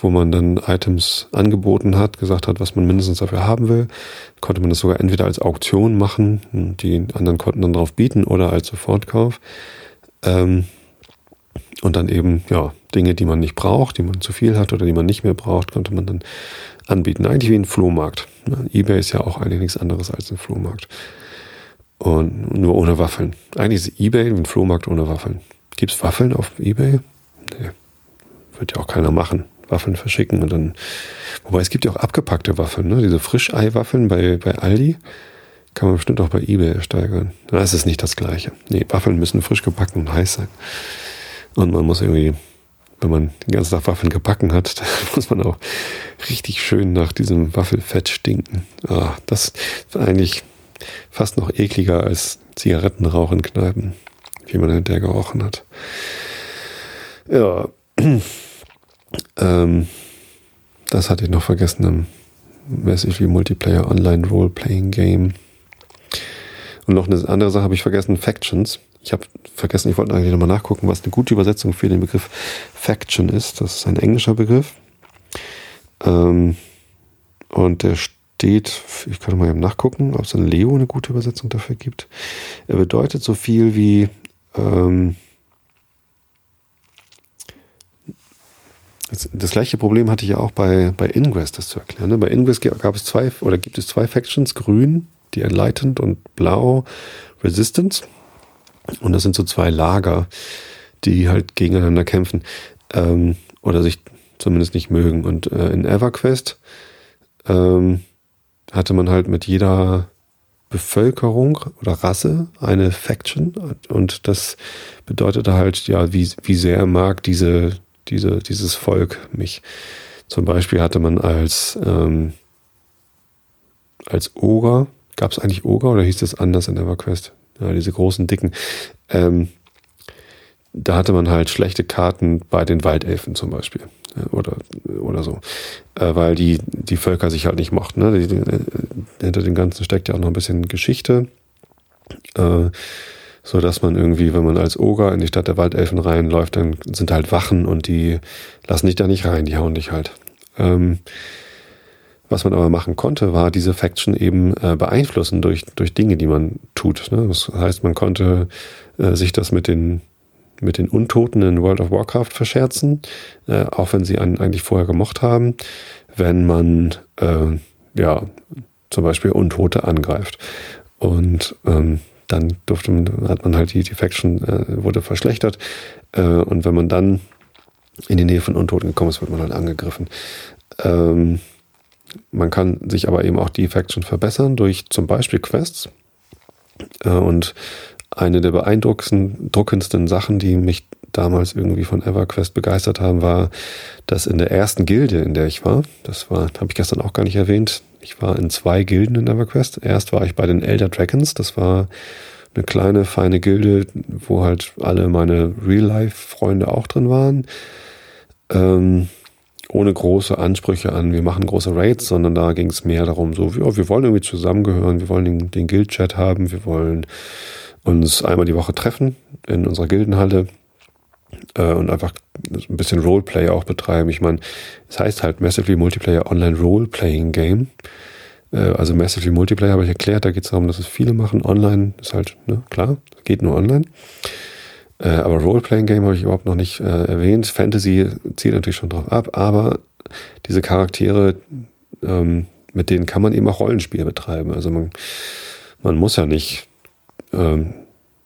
Speaker 1: wo man dann Items angeboten hat, gesagt hat, was man mindestens dafür haben will. Konnte man das sogar entweder als Auktion machen, die anderen konnten dann drauf bieten, oder als Sofortkauf. Ähm, und dann eben, ja, Dinge, die man nicht braucht, die man zu viel hat oder die man nicht mehr braucht, konnte man dann anbieten. Eigentlich wie ein Flohmarkt. eBay ist ja auch eigentlich nichts anderes als ein Flohmarkt. Und nur ohne Waffeln. Eigentlich ist eBay ein Flohmarkt ohne Waffeln. Gibt es Waffeln auf eBay? Nee. Wird ja auch keiner machen. Waffeln verschicken und dann. Wobei es gibt ja auch abgepackte Waffeln, ne? Diese Frischei-Waffeln bei, bei Aldi. Kann man bestimmt auch bei eBay ersteigern. Da ist es nicht das gleiche. Nee, Waffeln müssen frisch gebacken und heiß sein. Und man muss irgendwie wenn man den ganzen Tag Waffeln gebacken hat, muss man auch richtig schön nach diesem Waffelfett stinken. Ah, das ist eigentlich fast noch ekliger als Zigarettenrauch in Kneipen, wie man hinterher gerochen hat. Ja, ähm, das hatte ich noch vergessen im Massively Multiplayer Online Role-Playing Game. Und noch eine andere Sache habe ich vergessen, Factions. Ich habe vergessen, ich wollte eigentlich nochmal nachgucken, was eine gute Übersetzung für den Begriff Faction ist. Das ist ein englischer Begriff. Ähm, und der steht, ich kann mal eben nachgucken, ob es in Leo eine gute Übersetzung dafür gibt. Er bedeutet so viel wie ähm, das, gleiche Problem hatte ich ja auch bei, bei Ingress, das zu erklären. Ne? Bei Ingress gab es zwei oder gibt es zwei Factions, grün, die Enlightened und blau Resistance. Und das sind so zwei Lager, die halt gegeneinander kämpfen ähm, oder sich zumindest nicht mögen. Und äh, in EverQuest ähm, hatte man halt mit jeder Bevölkerung oder Rasse eine Faction und das bedeutete halt, ja, wie, wie sehr mag diese, diese, dieses Volk mich. Zum Beispiel hatte man als, ähm, als Ogre, gab es eigentlich Ogre oder hieß das anders in EverQuest? Ja, diese großen, dicken. Ähm, da hatte man halt schlechte Karten bei den Waldelfen zum Beispiel oder, oder so, äh, weil die, die Völker sich halt nicht mochten. Ne? Die, die, äh, hinter dem Ganzen steckt ja auch noch ein bisschen Geschichte, äh, so dass man irgendwie, wenn man als Oger in die Stadt der Waldelfen reinläuft, dann sind halt Wachen und die lassen dich da nicht rein, die hauen dich halt. Ähm, was man aber machen konnte, war diese Faction eben äh, beeinflussen durch, durch Dinge, die man tut. Ne? Das heißt, man konnte äh, sich das mit den, mit den Untoten in World of Warcraft verscherzen, äh, auch wenn sie einen eigentlich vorher gemocht haben, wenn man äh, ja zum Beispiel Untote angreift. Und ähm, dann durfte man, hat man halt die, die Faction äh, wurde verschlechtert. Äh, und wenn man dann in die Nähe von Untoten gekommen ist, wird man halt angegriffen. Ähm, man kann sich aber eben auch die Faction verbessern durch zum Beispiel Quests. Äh, und eine der beeindruckendsten Sachen, die mich damals irgendwie von EverQuest begeistert haben, war, dass in der ersten Gilde, in der ich war, das war, habe ich gestern auch gar nicht erwähnt, ich war in zwei Gilden in EverQuest. Erst war ich bei den Elder Dragons, das war eine kleine, feine Gilde, wo halt alle meine Real-Life-Freunde auch drin waren. Ähm, ohne große Ansprüche an, wir machen große Raids, sondern da ging es mehr darum, so, ja, wir wollen irgendwie zusammengehören, wir wollen den, den Guild-Chat haben, wir wollen uns einmal die Woche treffen in unserer Gildenhalle äh, und einfach ein bisschen Roleplay auch betreiben. Ich meine, es heißt halt Massively Multiplayer Online Roleplaying Game. Äh, also Massively Multiplayer habe ich erklärt, da geht es darum, dass es viele machen. Online ist halt, ne, klar, geht nur online. Äh, aber Role-Playing-Game habe ich überhaupt noch nicht äh, erwähnt. Fantasy zielt natürlich schon drauf ab, aber diese Charaktere, ähm, mit denen kann man eben auch Rollenspiel betreiben. Also man, man muss ja nicht ähm,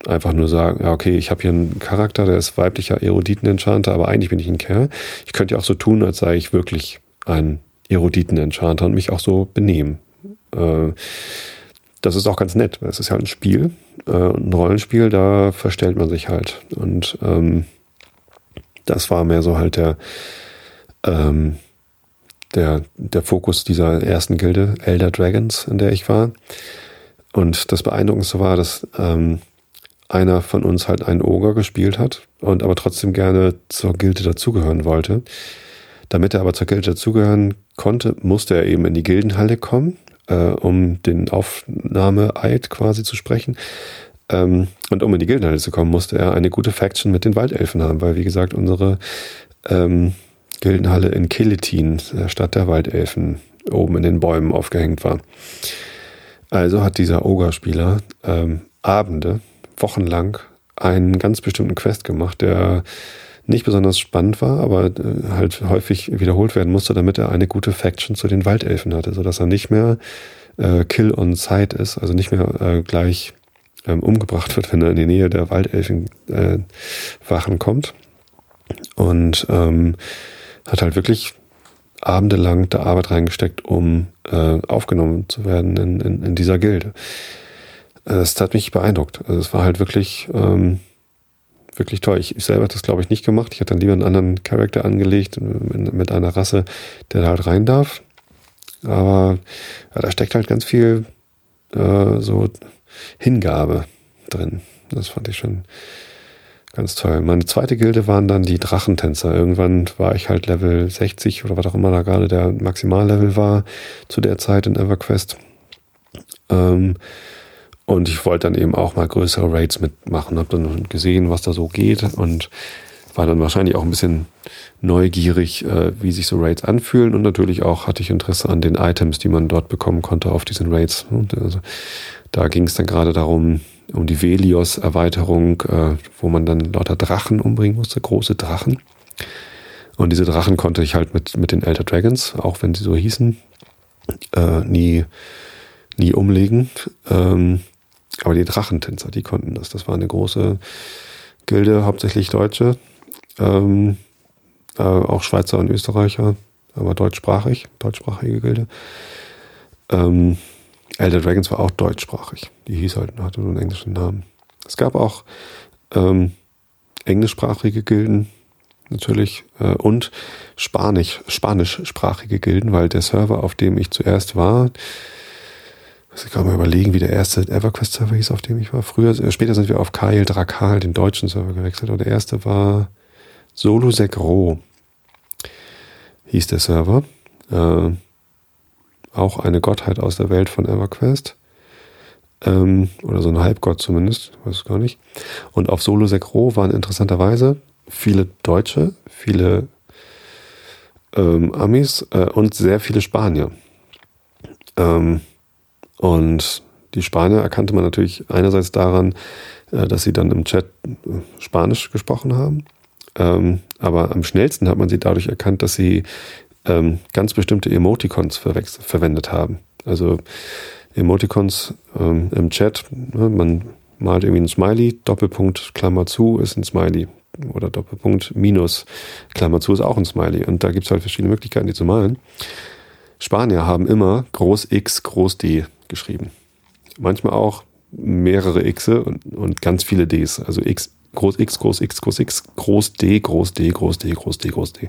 Speaker 1: einfach nur sagen, ja, okay, ich habe hier einen Charakter, der ist weiblicher Eruditen-Enchanter, aber eigentlich bin ich ein Kerl. Ich könnte ja auch so tun, als sei ich wirklich ein Eruditen-Enchanter und mich auch so benehmen. Äh, das ist auch ganz nett, weil es ist halt ein Spiel, äh, ein Rollenspiel, da verstellt man sich halt. Und ähm, das war mehr so halt der, ähm, der, der Fokus dieser ersten Gilde, Elder Dragons, in der ich war. Und das Beeindruckendste war, dass ähm, einer von uns halt einen Ogre gespielt hat und aber trotzdem gerne zur Gilde dazugehören wollte. Damit er aber zur Gilde dazugehören konnte, musste er eben in die Gildenhalle kommen, äh, um den Aufnahmeeid quasi zu sprechen. Ähm, und um in die Gildenhalle zu kommen, musste er eine gute Faction mit den Waldelfen haben, weil wie gesagt unsere ähm, Gildenhalle in Keletin, der Stadt der Waldelfen, oben in den Bäumen aufgehängt war. Also hat dieser Ogre-Spieler ähm, Abende, wochenlang einen ganz bestimmten Quest gemacht, der nicht besonders spannend war, aber äh, halt häufig wiederholt werden musste, damit er eine gute Faction zu den Waldelfen hatte, sodass er nicht mehr äh, Kill on Sight ist, also nicht mehr äh, gleich ähm, umgebracht wird, wenn er in die Nähe der Waldelfen äh, Wachen kommt. Und ähm, hat halt wirklich abendelang der Arbeit reingesteckt, um äh, aufgenommen zu werden in, in, in dieser Gilde. Es hat mich beeindruckt. Also es war halt wirklich, ähm, wirklich toll. Ich, ich selber habe das, glaube ich, nicht gemacht. Ich hätte dann lieber einen anderen Charakter angelegt mit, mit einer Rasse, der da halt rein darf. Aber ja, da steckt halt ganz viel äh, so Hingabe drin. Das fand ich schon Ganz toll. Meine zweite Gilde waren dann die Drachentänzer. Irgendwann war ich halt Level 60 oder was auch immer da gerade der Maximallevel war zu der Zeit in EverQuest. Ähm, und ich wollte dann eben auch mal größere Raids mitmachen. Hab dann gesehen, was da so geht und war dann wahrscheinlich auch ein bisschen neugierig, äh, wie sich so Raids anfühlen. Und natürlich auch hatte ich Interesse an den Items, die man dort bekommen konnte auf diesen Raids. Also, da ging es dann gerade darum, um die Velios-Erweiterung, äh, wo man dann lauter Drachen umbringen musste, große Drachen. Und diese Drachen konnte ich halt mit, mit den Elder Dragons, auch wenn sie so hießen, äh, nie, nie umlegen. Ähm, aber die Drachentänzer, die konnten das. Das war eine große Gilde, hauptsächlich Deutsche, ähm, äh, auch Schweizer und Österreicher, aber deutschsprachig, deutschsprachige Gilde. Ähm, Elder Dragons war auch deutschsprachig. Die hieß halt, hatte nur einen englischen Namen. Es gab auch ähm, englischsprachige Gilden natürlich äh, und Spanisch, spanischsprachige Gilden, weil der Server, auf dem ich zuerst war, ich kann mal überlegen, wie der erste EverQuest-Server hieß, auf dem ich war. Früher, äh, später sind wir auf Kyle Drakal, den deutschen Server gewechselt. Und der erste war Solosek Ro, hieß der Server. Äh, auch eine Gottheit aus der Welt von EverQuest. Ähm, oder so ein Halbgott zumindest, weiß es gar nicht. Und auf Solo Sekro waren interessanterweise viele Deutsche, viele ähm, Amis äh, und sehr viele Spanier. Ähm, und die Spanier erkannte man natürlich einerseits daran, äh, dass sie dann im Chat äh, Spanisch gesprochen haben. Ähm, aber am schnellsten hat man sie dadurch erkannt, dass sie ähm, ganz bestimmte Emoticons verwendet haben. Also Emoticons ähm, im Chat, ne, man malt irgendwie ein Smiley, Doppelpunkt, Klammer zu ist ein Smiley. Oder Doppelpunkt, Minus, Klammer zu ist auch ein Smiley. Und da gibt es halt verschiedene Möglichkeiten, die zu malen. Spanier haben immer Groß X, Groß D geschrieben. Manchmal auch mehrere X und, und ganz viele Ds. Also X, Groß X, Groß X, Groß X, Groß D, Groß D, Groß D, Groß D, Groß D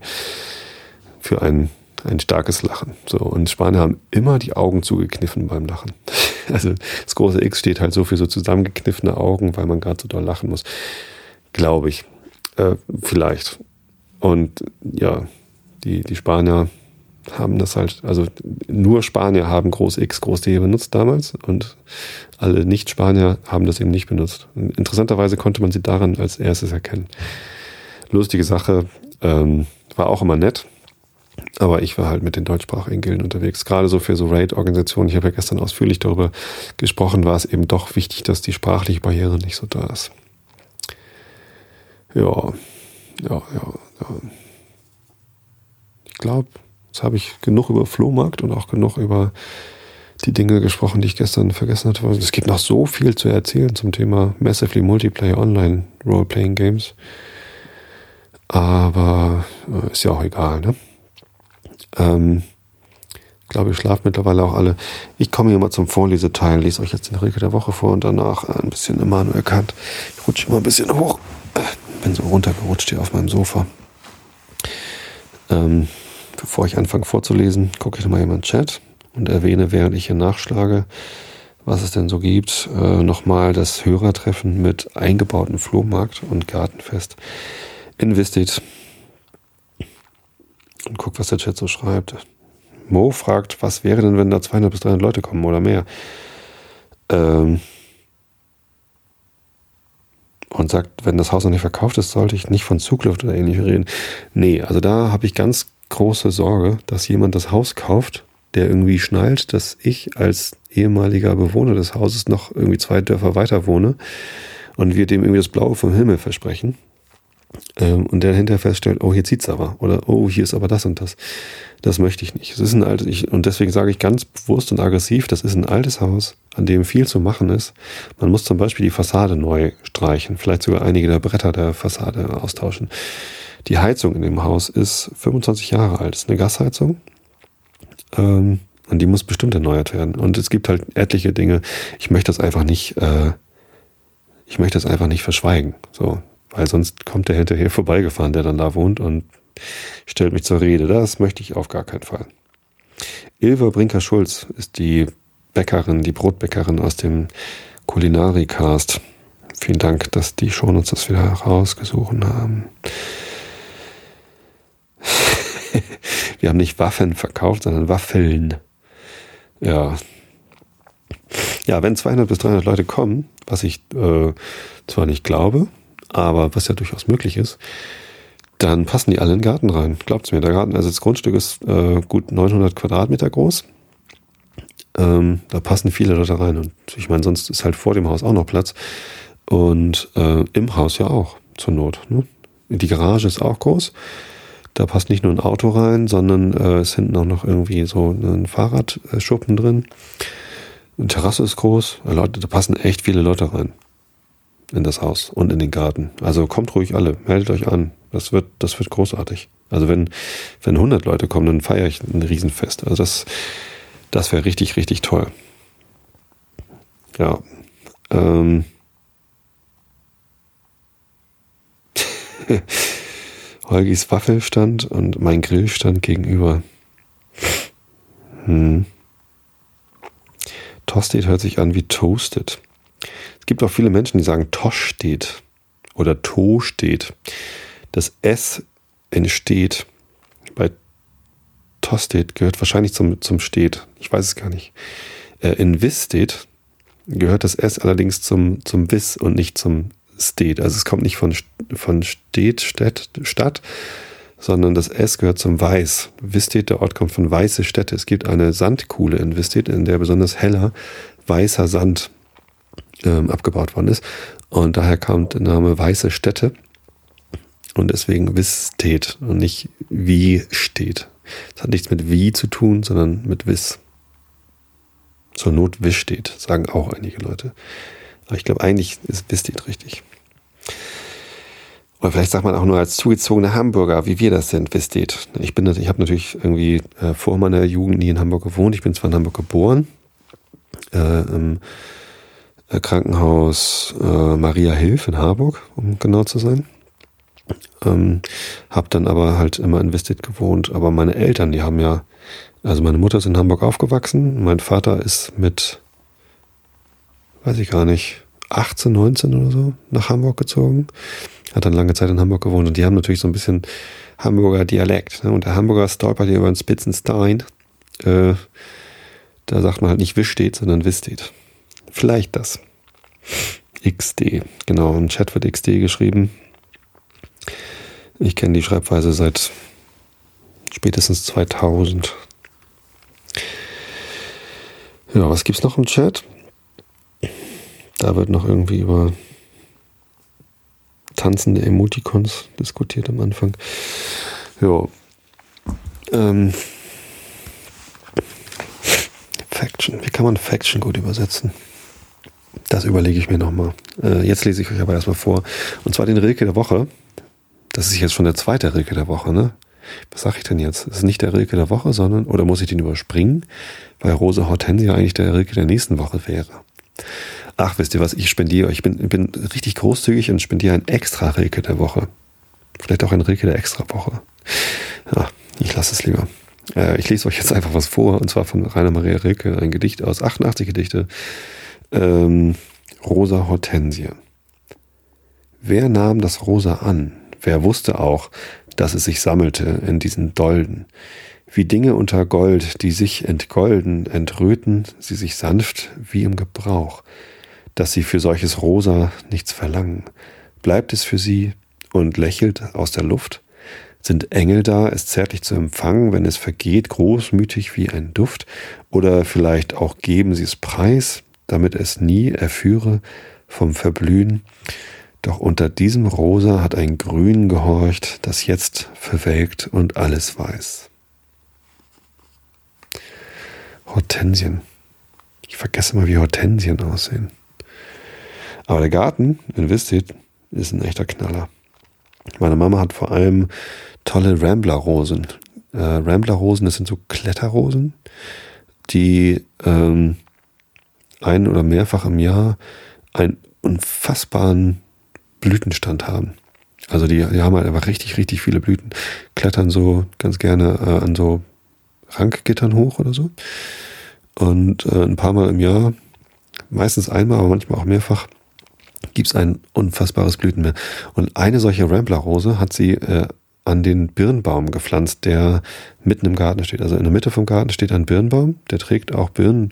Speaker 1: für ein, ein starkes Lachen. So, und Spanier haben immer die Augen zugekniffen beim Lachen. Also das große X steht halt so für so zusammengekniffene Augen, weil man gerade so doll lachen muss. Glaube ich. Äh, vielleicht. Und ja, die, die Spanier haben das halt, also nur Spanier haben Groß X, Groß D benutzt damals und alle Nicht-Spanier haben das eben nicht benutzt. Interessanterweise konnte man sie daran als erstes erkennen. Lustige Sache, ähm, war auch immer nett. Aber ich war halt mit den deutschsprachigen Gilden unterwegs. Gerade so für so Raid-Organisationen. Ich habe ja gestern ausführlich darüber gesprochen, war es eben doch wichtig, dass die sprachliche Barriere nicht so da ist. Ja, ja, ja, ja. Ich glaube, jetzt habe ich genug über Flohmarkt und auch genug über die Dinge gesprochen, die ich gestern vergessen hatte. Es gibt noch so viel zu erzählen zum Thema Massively Multiplayer Online Role-Playing Games. Aber äh, ist ja auch egal, ne? Ähm, glaube, ihr schlaft mittlerweile auch alle. Ich komme hier mal zum Vorleseteil, lese euch jetzt den Rilke der Woche vor und danach ein bisschen Immanuel Kant. Ich rutsche mal ein bisschen hoch. Bin so runtergerutscht hier auf meinem Sofa. Ähm, bevor ich anfange vorzulesen, gucke ich nochmal in meinen Chat und erwähne, während ich hier nachschlage, was es denn so gibt, äh, nochmal das Hörertreffen mit eingebauten Flohmarkt und Gartenfest in Vistit. Und guck, was der Chat so schreibt. Mo fragt, was wäre denn, wenn da 200 bis 300 Leute kommen oder mehr? Ähm und sagt, wenn das Haus noch nicht verkauft ist, sollte ich nicht von Zugluft oder ähnlichem reden. Nee, also da habe ich ganz große Sorge, dass jemand das Haus kauft, der irgendwie schnallt, dass ich als ehemaliger Bewohner des Hauses noch irgendwie zwei Dörfer weiter wohne und wir dem irgendwie das Blaue vom Himmel versprechen ähm, und der hinterher feststellt, oh, hier zieht's aber. Oder oh, hier ist aber das und das. Das möchte ich nicht. Es ist ein altes, ich, und deswegen sage ich ganz bewusst und aggressiv, das ist ein altes Haus, an dem viel zu machen ist. Man muss zum Beispiel die Fassade neu streichen, vielleicht sogar einige der Bretter der Fassade austauschen. Die Heizung in dem Haus ist 25 Jahre alt. Es ist eine Gasheizung. Ähm, und die muss bestimmt erneuert werden. Und es gibt halt etliche Dinge. Ich möchte das einfach nicht, äh, ich möchte das einfach nicht verschweigen. So, weil sonst kommt der hinterher vorbeigefahren, der dann da wohnt und stellt mich zur Rede. Das möchte ich auf gar keinen Fall. Ilva Brinker-Schulz ist die Bäckerin, die Brotbäckerin aus dem Kulinari-Cast. Vielen Dank, dass die schon uns das wieder rausgesucht haben. Wir haben nicht Waffen verkauft, sondern Waffeln. Ja. Ja, wenn 200 bis 300 Leute kommen, was ich äh, zwar nicht glaube, aber was ja durchaus möglich ist, dann passen die alle in den Garten rein. Glaubt's mir, der Garten, also das Grundstück ist äh, gut 900 Quadratmeter groß. Ähm, da passen viele Leute rein. Und ich meine, sonst ist halt vor dem Haus auch noch Platz. Und äh, im Haus ja auch, zur Not. Ne? Die Garage ist auch groß. Da passt nicht nur ein Auto rein, sondern äh, ist hinten auch noch irgendwie so ein Fahrradschuppen drin. Eine Terrasse ist groß. Leute, da passen echt viele Leute rein in das Haus und in den Garten. Also kommt ruhig alle, meldet euch an. Das wird, das wird großartig. Also wenn, wenn 100 Leute kommen, dann feiere ich ein Riesenfest. Also das, das wäre richtig, richtig toll. Ja. Ähm. Holgis Waffelstand und mein Grillstand gegenüber. Hm. Toasted hört sich an wie Toasted gibt auch viele Menschen, die sagen Tosch steht oder To steht. Das S entsteht bei Tosted gehört wahrscheinlich zum, zum steht. Ich weiß es gar nicht. Äh, in Wiss steht gehört das S allerdings zum, zum Wiss und nicht zum steht. Also es kommt nicht von, von steht, Stadt, Stadt, sondern das S gehört zum Weiß. Wistet, der Ort kommt von weiße Städte. Es gibt eine Sandkuhle in Wistet, in der besonders heller weißer Sand ähm, abgebaut worden ist. Und daher kam der Name Weiße Städte. Und deswegen Wiss und nicht wie steht. Das hat nichts mit wie zu tun, sondern mit Wiss. Zur Not Wiss steht, sagen auch einige Leute. Aber ich glaube, eigentlich ist Wiss steht richtig. Oder vielleicht sagt man auch nur als zugezogener Hamburger, wie wir das sind, steht. Ich ich habe natürlich irgendwie äh, vor meiner Jugend nie in Hamburg gewohnt. Ich bin zwar in Hamburg geboren, äh, ähm, äh, Krankenhaus äh, Maria Hilf in Harburg, um genau zu sein. Ähm, hab dann aber halt immer in Westit gewohnt. Aber meine Eltern, die haben ja, also meine Mutter ist in Hamburg aufgewachsen, mein Vater ist mit, weiß ich gar nicht, 18, 19 oder so nach Hamburg gezogen. Hat dann lange Zeit in Hamburg gewohnt und die haben natürlich so ein bisschen Hamburger Dialekt. Ne? Und der Hamburger stolpert hier über einen Spitzenstein. Äh, da sagt man halt nicht Wisch steht, sondern Wiss steht. Vielleicht das. XD. Genau, im Chat wird XD geschrieben. Ich kenne die Schreibweise seit spätestens 2000. Ja, was gibt's noch im Chat? Da wird noch irgendwie über tanzende Emoticons diskutiert am Anfang. Ja. Ähm. Faction. Wie kann man Faction gut übersetzen? Das überlege ich mir nochmal. Äh, jetzt lese ich euch aber erstmal vor. Und zwar den Rilke der Woche. Das ist jetzt schon der zweite Rilke der Woche, ne? Was sage ich denn jetzt? Das ist nicht der Rilke der Woche, sondern, oder muss ich den überspringen, weil Rose Hortensia eigentlich der Rilke der nächsten Woche wäre. Ach, wisst ihr was, ich spendiere, ich bin, bin richtig großzügig und spendiere ein extra Rilke der Woche. Vielleicht auch ein Rilke der extra Woche. Ja, ich lasse es lieber. Äh, ich lese euch jetzt einfach was vor, und zwar von Rainer Maria Rilke, ein Gedicht aus 88 Gedichte. Ähm, Rosa Hortensie. Wer nahm das Rosa an? Wer wusste auch, dass es sich sammelte in diesen Dolden? Wie Dinge unter Gold, die sich entgolden, entröten sie sich sanft wie im Gebrauch, dass sie für solches Rosa nichts verlangen. Bleibt es für sie und lächelt aus der Luft? Sind Engel da, es zärtlich zu empfangen, wenn es vergeht, großmütig wie ein Duft? Oder vielleicht auch geben sie es preis, damit es nie erführe vom Verblühen? Doch unter diesem Rosa hat ein Grün gehorcht, das jetzt verwelkt und alles weiß. Hortensien. Ich vergesse mal, wie Hortensien aussehen. Aber der Garten in Vistit ist ein echter Knaller. Meine Mama hat vor allem tolle Rambler-Rosen. Äh, Rambler-Rosen, das sind so Kletterrosen, die ähm, ein- oder mehrfach im Jahr einen unfassbaren Blütenstand haben. Also die, die haben halt einfach richtig, richtig viele Blüten. Klettern so ganz gerne äh, an so Rankgittern hoch oder so. Und äh, ein paar Mal im Jahr, meistens einmal, aber manchmal auch mehrfach, gibt es ein unfassbares Blütenmeer. Und eine solche Rambler-Rose hat sie äh, an den Birnbaum gepflanzt, der mitten im Garten steht. Also in der Mitte vom Garten steht ein Birnbaum, der trägt auch Birnen,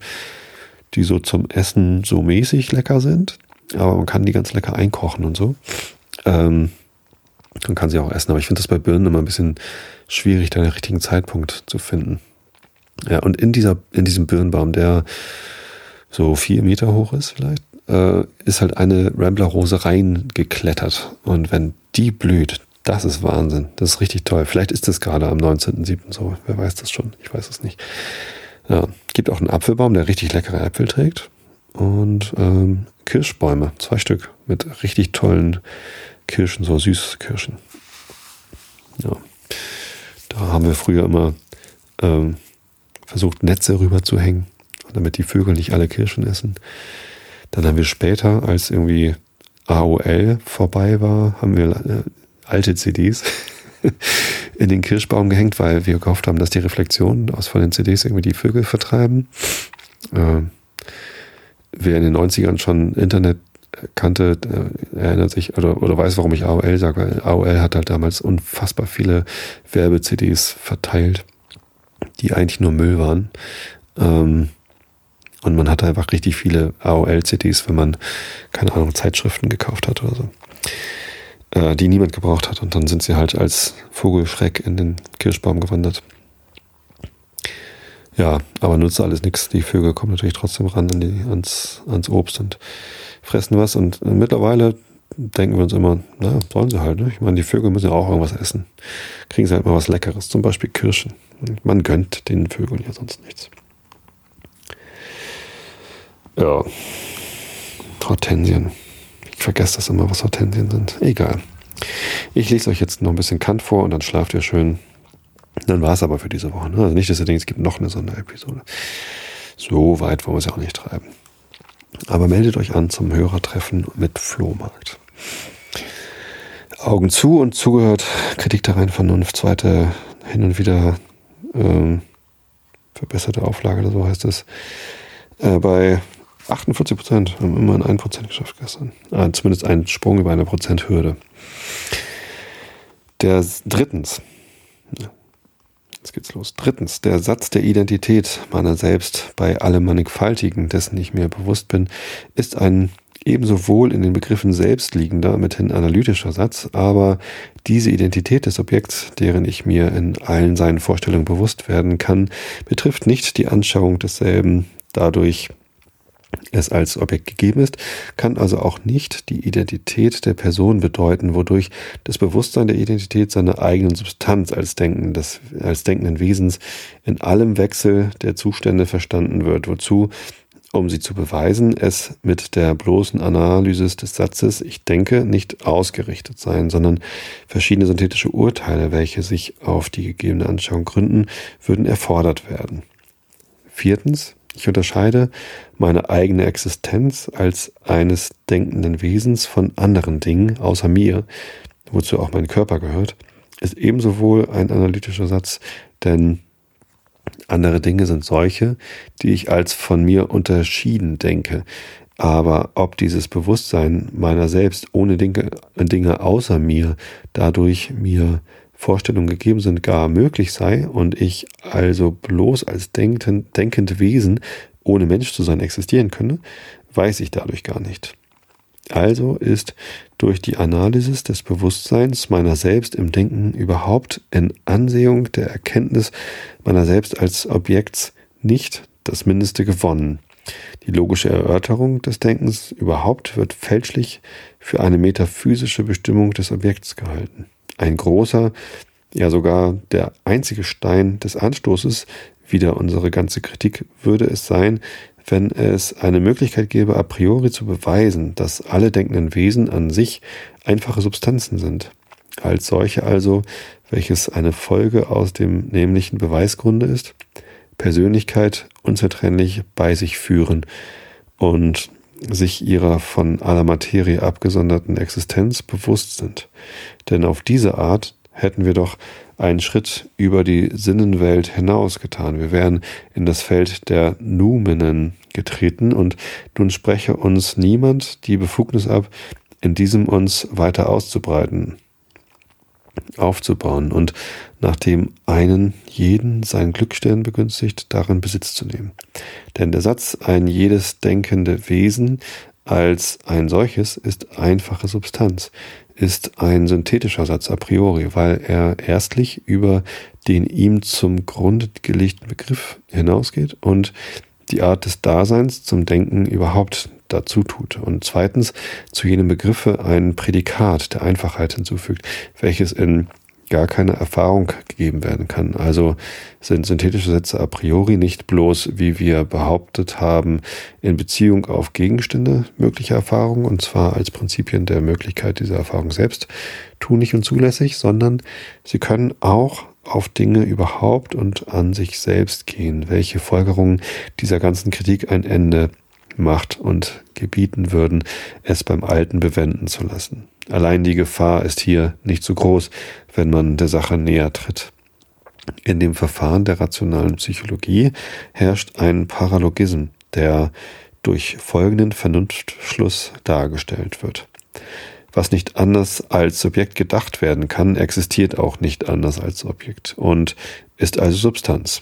Speaker 1: die so zum Essen so mäßig lecker sind aber man kann die ganz lecker einkochen und so. Ähm, man kann sie auch essen, aber ich finde das bei Birnen immer ein bisschen schwierig, da den richtigen Zeitpunkt zu finden. Ja, und in dieser, in diesem Birnbaum, der so vier Meter hoch ist vielleicht, äh, ist halt eine Rambler-Rose reingeklettert. Und wenn die blüht, das ist Wahnsinn. Das ist richtig toll. Vielleicht ist das gerade am 19.07. so. Wer weiß das schon? Ich weiß es nicht. Ja, gibt auch einen Apfelbaum, der richtig leckere Äpfel trägt. Und ähm, Kirschbäume, zwei Stück mit richtig tollen Kirschen, so Süßkirschen. Ja, da haben wir früher immer ähm, versucht, Netze rüber zu hängen, damit die Vögel nicht alle Kirschen essen. Dann haben wir später, als irgendwie AOL vorbei war, haben wir äh, alte CDs in den Kirschbaum gehängt, weil wir gehofft haben, dass die Reflexionen aus von den CDs irgendwie die Vögel vertreiben. Äh, wer in den 90ern schon Internet kannte, äh, erinnert sich oder, oder weiß, warum ich AOL sage, weil AOL hat halt damals unfassbar viele Werbe-CDs verteilt, die eigentlich nur Müll waren. Ähm, und man hatte einfach richtig viele AOL-CDs, wenn man, keine Ahnung, Zeitschriften gekauft hat oder so. Äh, die niemand gebraucht hat. Und dann sind sie halt als Vogelschreck in den Kirschbaum gewandert. Ja, aber nutzt alles nichts. Die Vögel kommen natürlich trotzdem ran an die, ans, ans Obst und fressen was. Und äh, mittlerweile denken wir uns immer, na, sollen sie halt. Ne? Ich meine, die Vögel müssen ja auch irgendwas essen. Kriegen sie halt mal was Leckeres, zum Beispiel Kirschen. Man gönnt den Vögeln ja sonst nichts. Ja, Hortensien. Ich vergesse das immer, was Hortensien sind. Egal. Ich lese euch jetzt noch ein bisschen Kant vor und dann schlaft ihr schön. Dann war es aber für diese Woche. Ne? Also nicht, dass ihr denkt, es gibt noch eine Sonderepisode. So weit wollen wir es ja auch nicht treiben. Aber meldet euch an zum Hörertreffen mit Flohmarkt. Augen zu und zugehört, Kritik der reinen Vernunft, zweite hin und wieder ähm, verbesserte Auflage oder so heißt es. Äh, bei 48 Prozent haben immerhin ein Prozent geschafft gestern. Ah, zumindest ein Sprung über eine Prozenthürde. Der drittens, Jetzt geht's los. Drittens, der Satz der Identität meiner selbst bei allem Mannigfaltigen, dessen ich mir bewusst bin, ist ein ebenso wohl in den Begriffen selbst liegender, mithin analytischer Satz, aber diese Identität des Objekts, deren ich mir in allen seinen Vorstellungen bewusst werden kann, betrifft nicht die Anschauung desselben dadurch es als Objekt gegeben ist, kann also auch nicht die Identität der Person bedeuten, wodurch das Bewusstsein der Identität seiner eigenen Substanz als, Denken des, als denkenden Wesens in allem Wechsel der Zustände verstanden wird, wozu um sie zu beweisen, es mit der bloßen Analysis des Satzes Ich denke nicht ausgerichtet sein, sondern verschiedene synthetische Urteile, welche sich auf die gegebene Anschauung gründen, würden erfordert werden. Viertens, ich unterscheide meine eigene Existenz als eines denkenden Wesens von anderen Dingen außer mir, wozu auch mein Körper gehört, ist ebenso wohl ein analytischer Satz, denn andere Dinge sind solche, die ich als von mir unterschieden denke. Aber ob dieses Bewusstsein meiner selbst ohne Dinge, Dinge außer mir dadurch mir Vorstellungen gegeben sind, gar möglich sei und ich also bloß als denkend, denkend Wesen ohne Mensch zu sein existieren könne, weiß ich dadurch gar nicht. Also ist durch die Analysis des Bewusstseins meiner selbst im Denken überhaupt in Ansehung der Erkenntnis meiner selbst als Objekts nicht das Mindeste gewonnen. Die logische Erörterung des Denkens überhaupt wird fälschlich für eine metaphysische Bestimmung des Objekts gehalten. Ein großer, ja sogar der einzige Stein des Anstoßes, wieder unsere ganze Kritik, würde es sein, wenn es eine Möglichkeit gäbe, a priori zu beweisen, dass alle denkenden Wesen an sich einfache Substanzen sind. Als solche also, welches eine Folge aus dem nämlichen Beweisgrunde ist, Persönlichkeit unzertrennlich bei sich führen und sich ihrer von aller Materie abgesonderten Existenz bewusst sind. Denn auf diese Art hätten wir doch einen Schritt über die Sinnenwelt hinaus getan. Wir wären in das Feld der Numenen getreten und nun spreche uns niemand die Befugnis ab, in diesem uns weiter auszubreiten, aufzubauen und nach dem einen jeden sein Glückstern begünstigt, darin Besitz zu nehmen. Denn der Satz ein jedes denkende Wesen als ein solches ist einfache Substanz ist ein synthetischer Satz a priori, weil er erstlich über den ihm zum Grunde gelegten Begriff hinausgeht und die Art des Daseins zum Denken überhaupt dazu tut. Und zweitens zu jenem Begriffe ein Prädikat der Einfachheit hinzufügt, welches in gar keine Erfahrung gegeben werden kann. Also sind synthetische Sätze a priori nicht bloß, wie wir behauptet haben, in Beziehung auf Gegenstände möglicher Erfahrungen, und zwar als Prinzipien der Möglichkeit dieser Erfahrung selbst, tunig und zulässig, sondern sie können auch auf Dinge überhaupt und an sich selbst gehen, welche Folgerungen dieser ganzen Kritik ein Ende macht und gebieten würden, es beim Alten bewenden zu lassen. Allein die Gefahr ist hier nicht so groß, wenn man der Sache näher tritt. In dem Verfahren der rationalen Psychologie herrscht ein Paralogism, der durch folgenden Vernunftschluss dargestellt wird. Was nicht anders als Subjekt gedacht werden kann, existiert auch nicht anders als Objekt und ist also Substanz.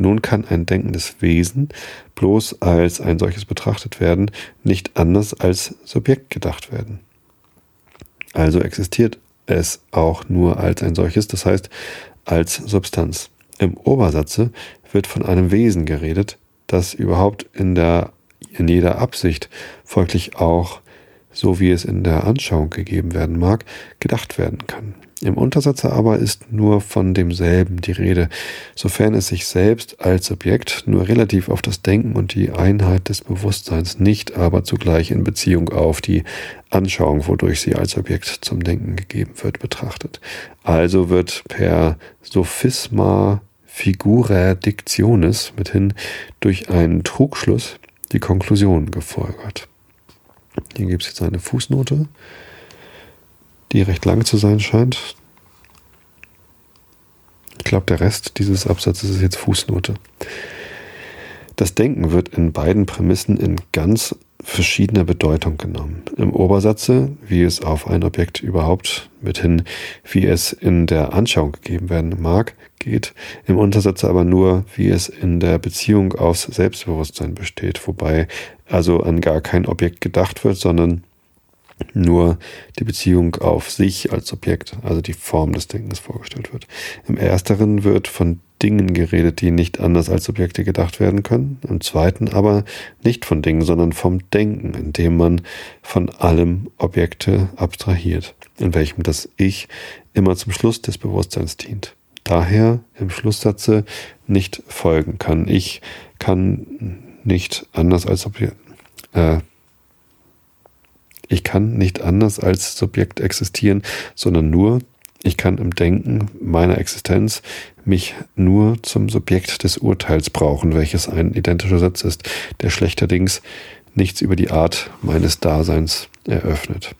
Speaker 1: Nun kann ein denkendes Wesen bloß als ein solches betrachtet werden, nicht anders als Subjekt gedacht werden. Also existiert es auch nur als ein solches, das heißt als Substanz. Im Obersatze wird von einem Wesen geredet, das überhaupt in der in jeder Absicht, folglich auch, so wie es in der Anschauung gegeben werden mag, gedacht werden kann. Im Untersatze aber ist nur von demselben die Rede, sofern es sich selbst als Objekt nur relativ auf das Denken und die Einheit des Bewusstseins, nicht aber zugleich in Beziehung auf die Anschauung, wodurch sie als Objekt zum Denken gegeben wird, betrachtet. Also wird per Sophisma figura dictionis mithin durch einen Trugschluss die Konklusion gefolgert. Hier gibt es jetzt eine Fußnote die recht lang zu sein scheint. Ich glaube, der Rest dieses Absatzes ist jetzt Fußnote. Das Denken wird in beiden Prämissen in ganz verschiedener Bedeutung genommen. Im Obersatze, wie es auf ein Objekt überhaupt mithin, wie es in der Anschauung gegeben werden mag, geht. Im Untersatze aber nur, wie es in der Beziehung aufs Selbstbewusstsein besteht, wobei also an gar kein Objekt gedacht wird, sondern nur die Beziehung auf sich als Objekt, also die Form des Denkens vorgestellt wird. Im ersteren wird von Dingen geredet, die nicht anders als Objekte gedacht werden können. Im zweiten aber nicht von Dingen, sondern vom Denken, indem man von allem Objekte abstrahiert, in welchem das Ich immer zum Schluss des Bewusstseins dient. Daher im Schlusssatze nicht folgen kann. Ich kann nicht anders als Subjekt, äh, ich kann nicht anders als Subjekt existieren, sondern nur, ich kann im Denken meiner Existenz mich nur zum Subjekt des Urteils brauchen, welches ein identischer Satz ist, der schlechterdings nichts über die Art meines Daseins eröffnet.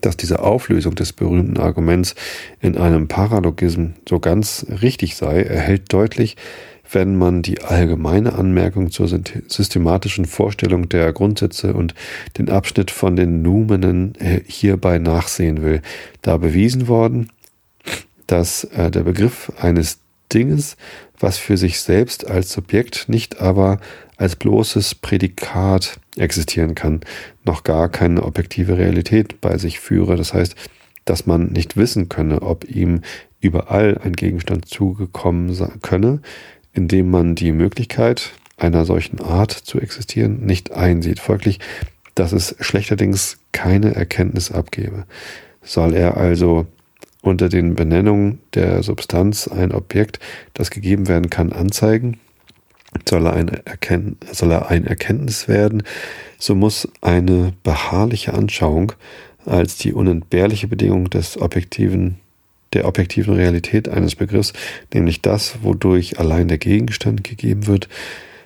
Speaker 1: Dass diese Auflösung des berühmten Arguments in einem Paralogism so ganz richtig sei, erhält deutlich, wenn man die allgemeine Anmerkung zur systematischen Vorstellung der Grundsätze und den Abschnitt von den Numenen äh, hierbei nachsehen will, da bewiesen worden, dass äh, der Begriff eines Dinges, was für sich selbst als Subjekt, nicht aber als bloßes Prädikat existieren kann, noch gar keine objektive Realität bei sich führe. Das heißt, dass man nicht wissen könne, ob ihm überall ein Gegenstand zugekommen könne, indem man die Möglichkeit einer solchen Art zu existieren nicht einsieht. Folglich, dass es schlechterdings keine Erkenntnis abgebe. Soll er also unter den Benennungen der Substanz ein Objekt, das gegeben werden kann, anzeigen, soll er, Erkenn soll er ein Erkenntnis werden, so muss eine beharrliche Anschauung als die unentbehrliche Bedingung des objektiven der objektiven Realität eines Begriffs, nämlich das, wodurch allein der Gegenstand gegeben wird,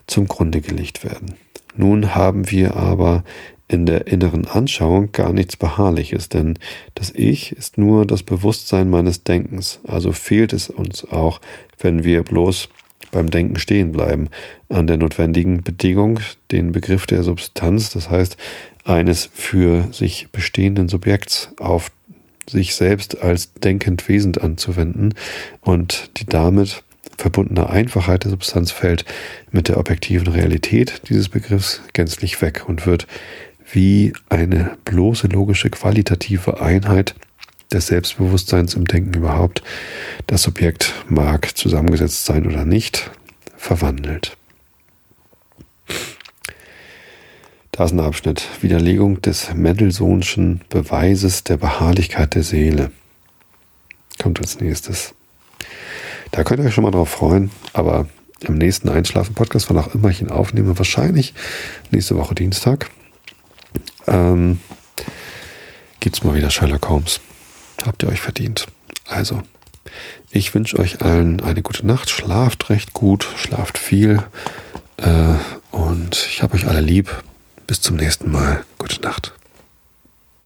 Speaker 1: zum Grunde gelegt werden. Nun haben wir aber in der inneren Anschauung gar nichts Beharrliches, denn das Ich ist nur das Bewusstsein meines Denkens, also fehlt es uns auch, wenn wir bloß beim Denken stehen bleiben, an der notwendigen Bedingung, den Begriff der Substanz, das heißt eines für sich bestehenden Subjekts auf sich selbst als denkend Wesen anzuwenden und die damit verbundene Einfachheit der Substanz fällt mit der objektiven Realität dieses Begriffs gänzlich weg und wird wie eine bloße logische qualitative Einheit des Selbstbewusstseins im Denken überhaupt, das Subjekt mag zusammengesetzt sein oder nicht, verwandelt. Da ist ein Abschnitt. Widerlegung des Mendelssohnschen Beweises der Beharrlichkeit der Seele. Kommt als nächstes. Da könnt ihr euch schon mal drauf freuen, aber im nächsten Einschlafen-Podcast, wann auch immer ich ihn aufnehme, wahrscheinlich nächste Woche Dienstag, ähm, gibt es mal wieder Sherlock Holmes. Habt ihr euch verdient. Also, ich wünsche euch allen eine gute Nacht. Schlaft recht gut, schlaft viel. Äh, und ich habe euch alle lieb. Bis zum nächsten Mal. Gute Nacht.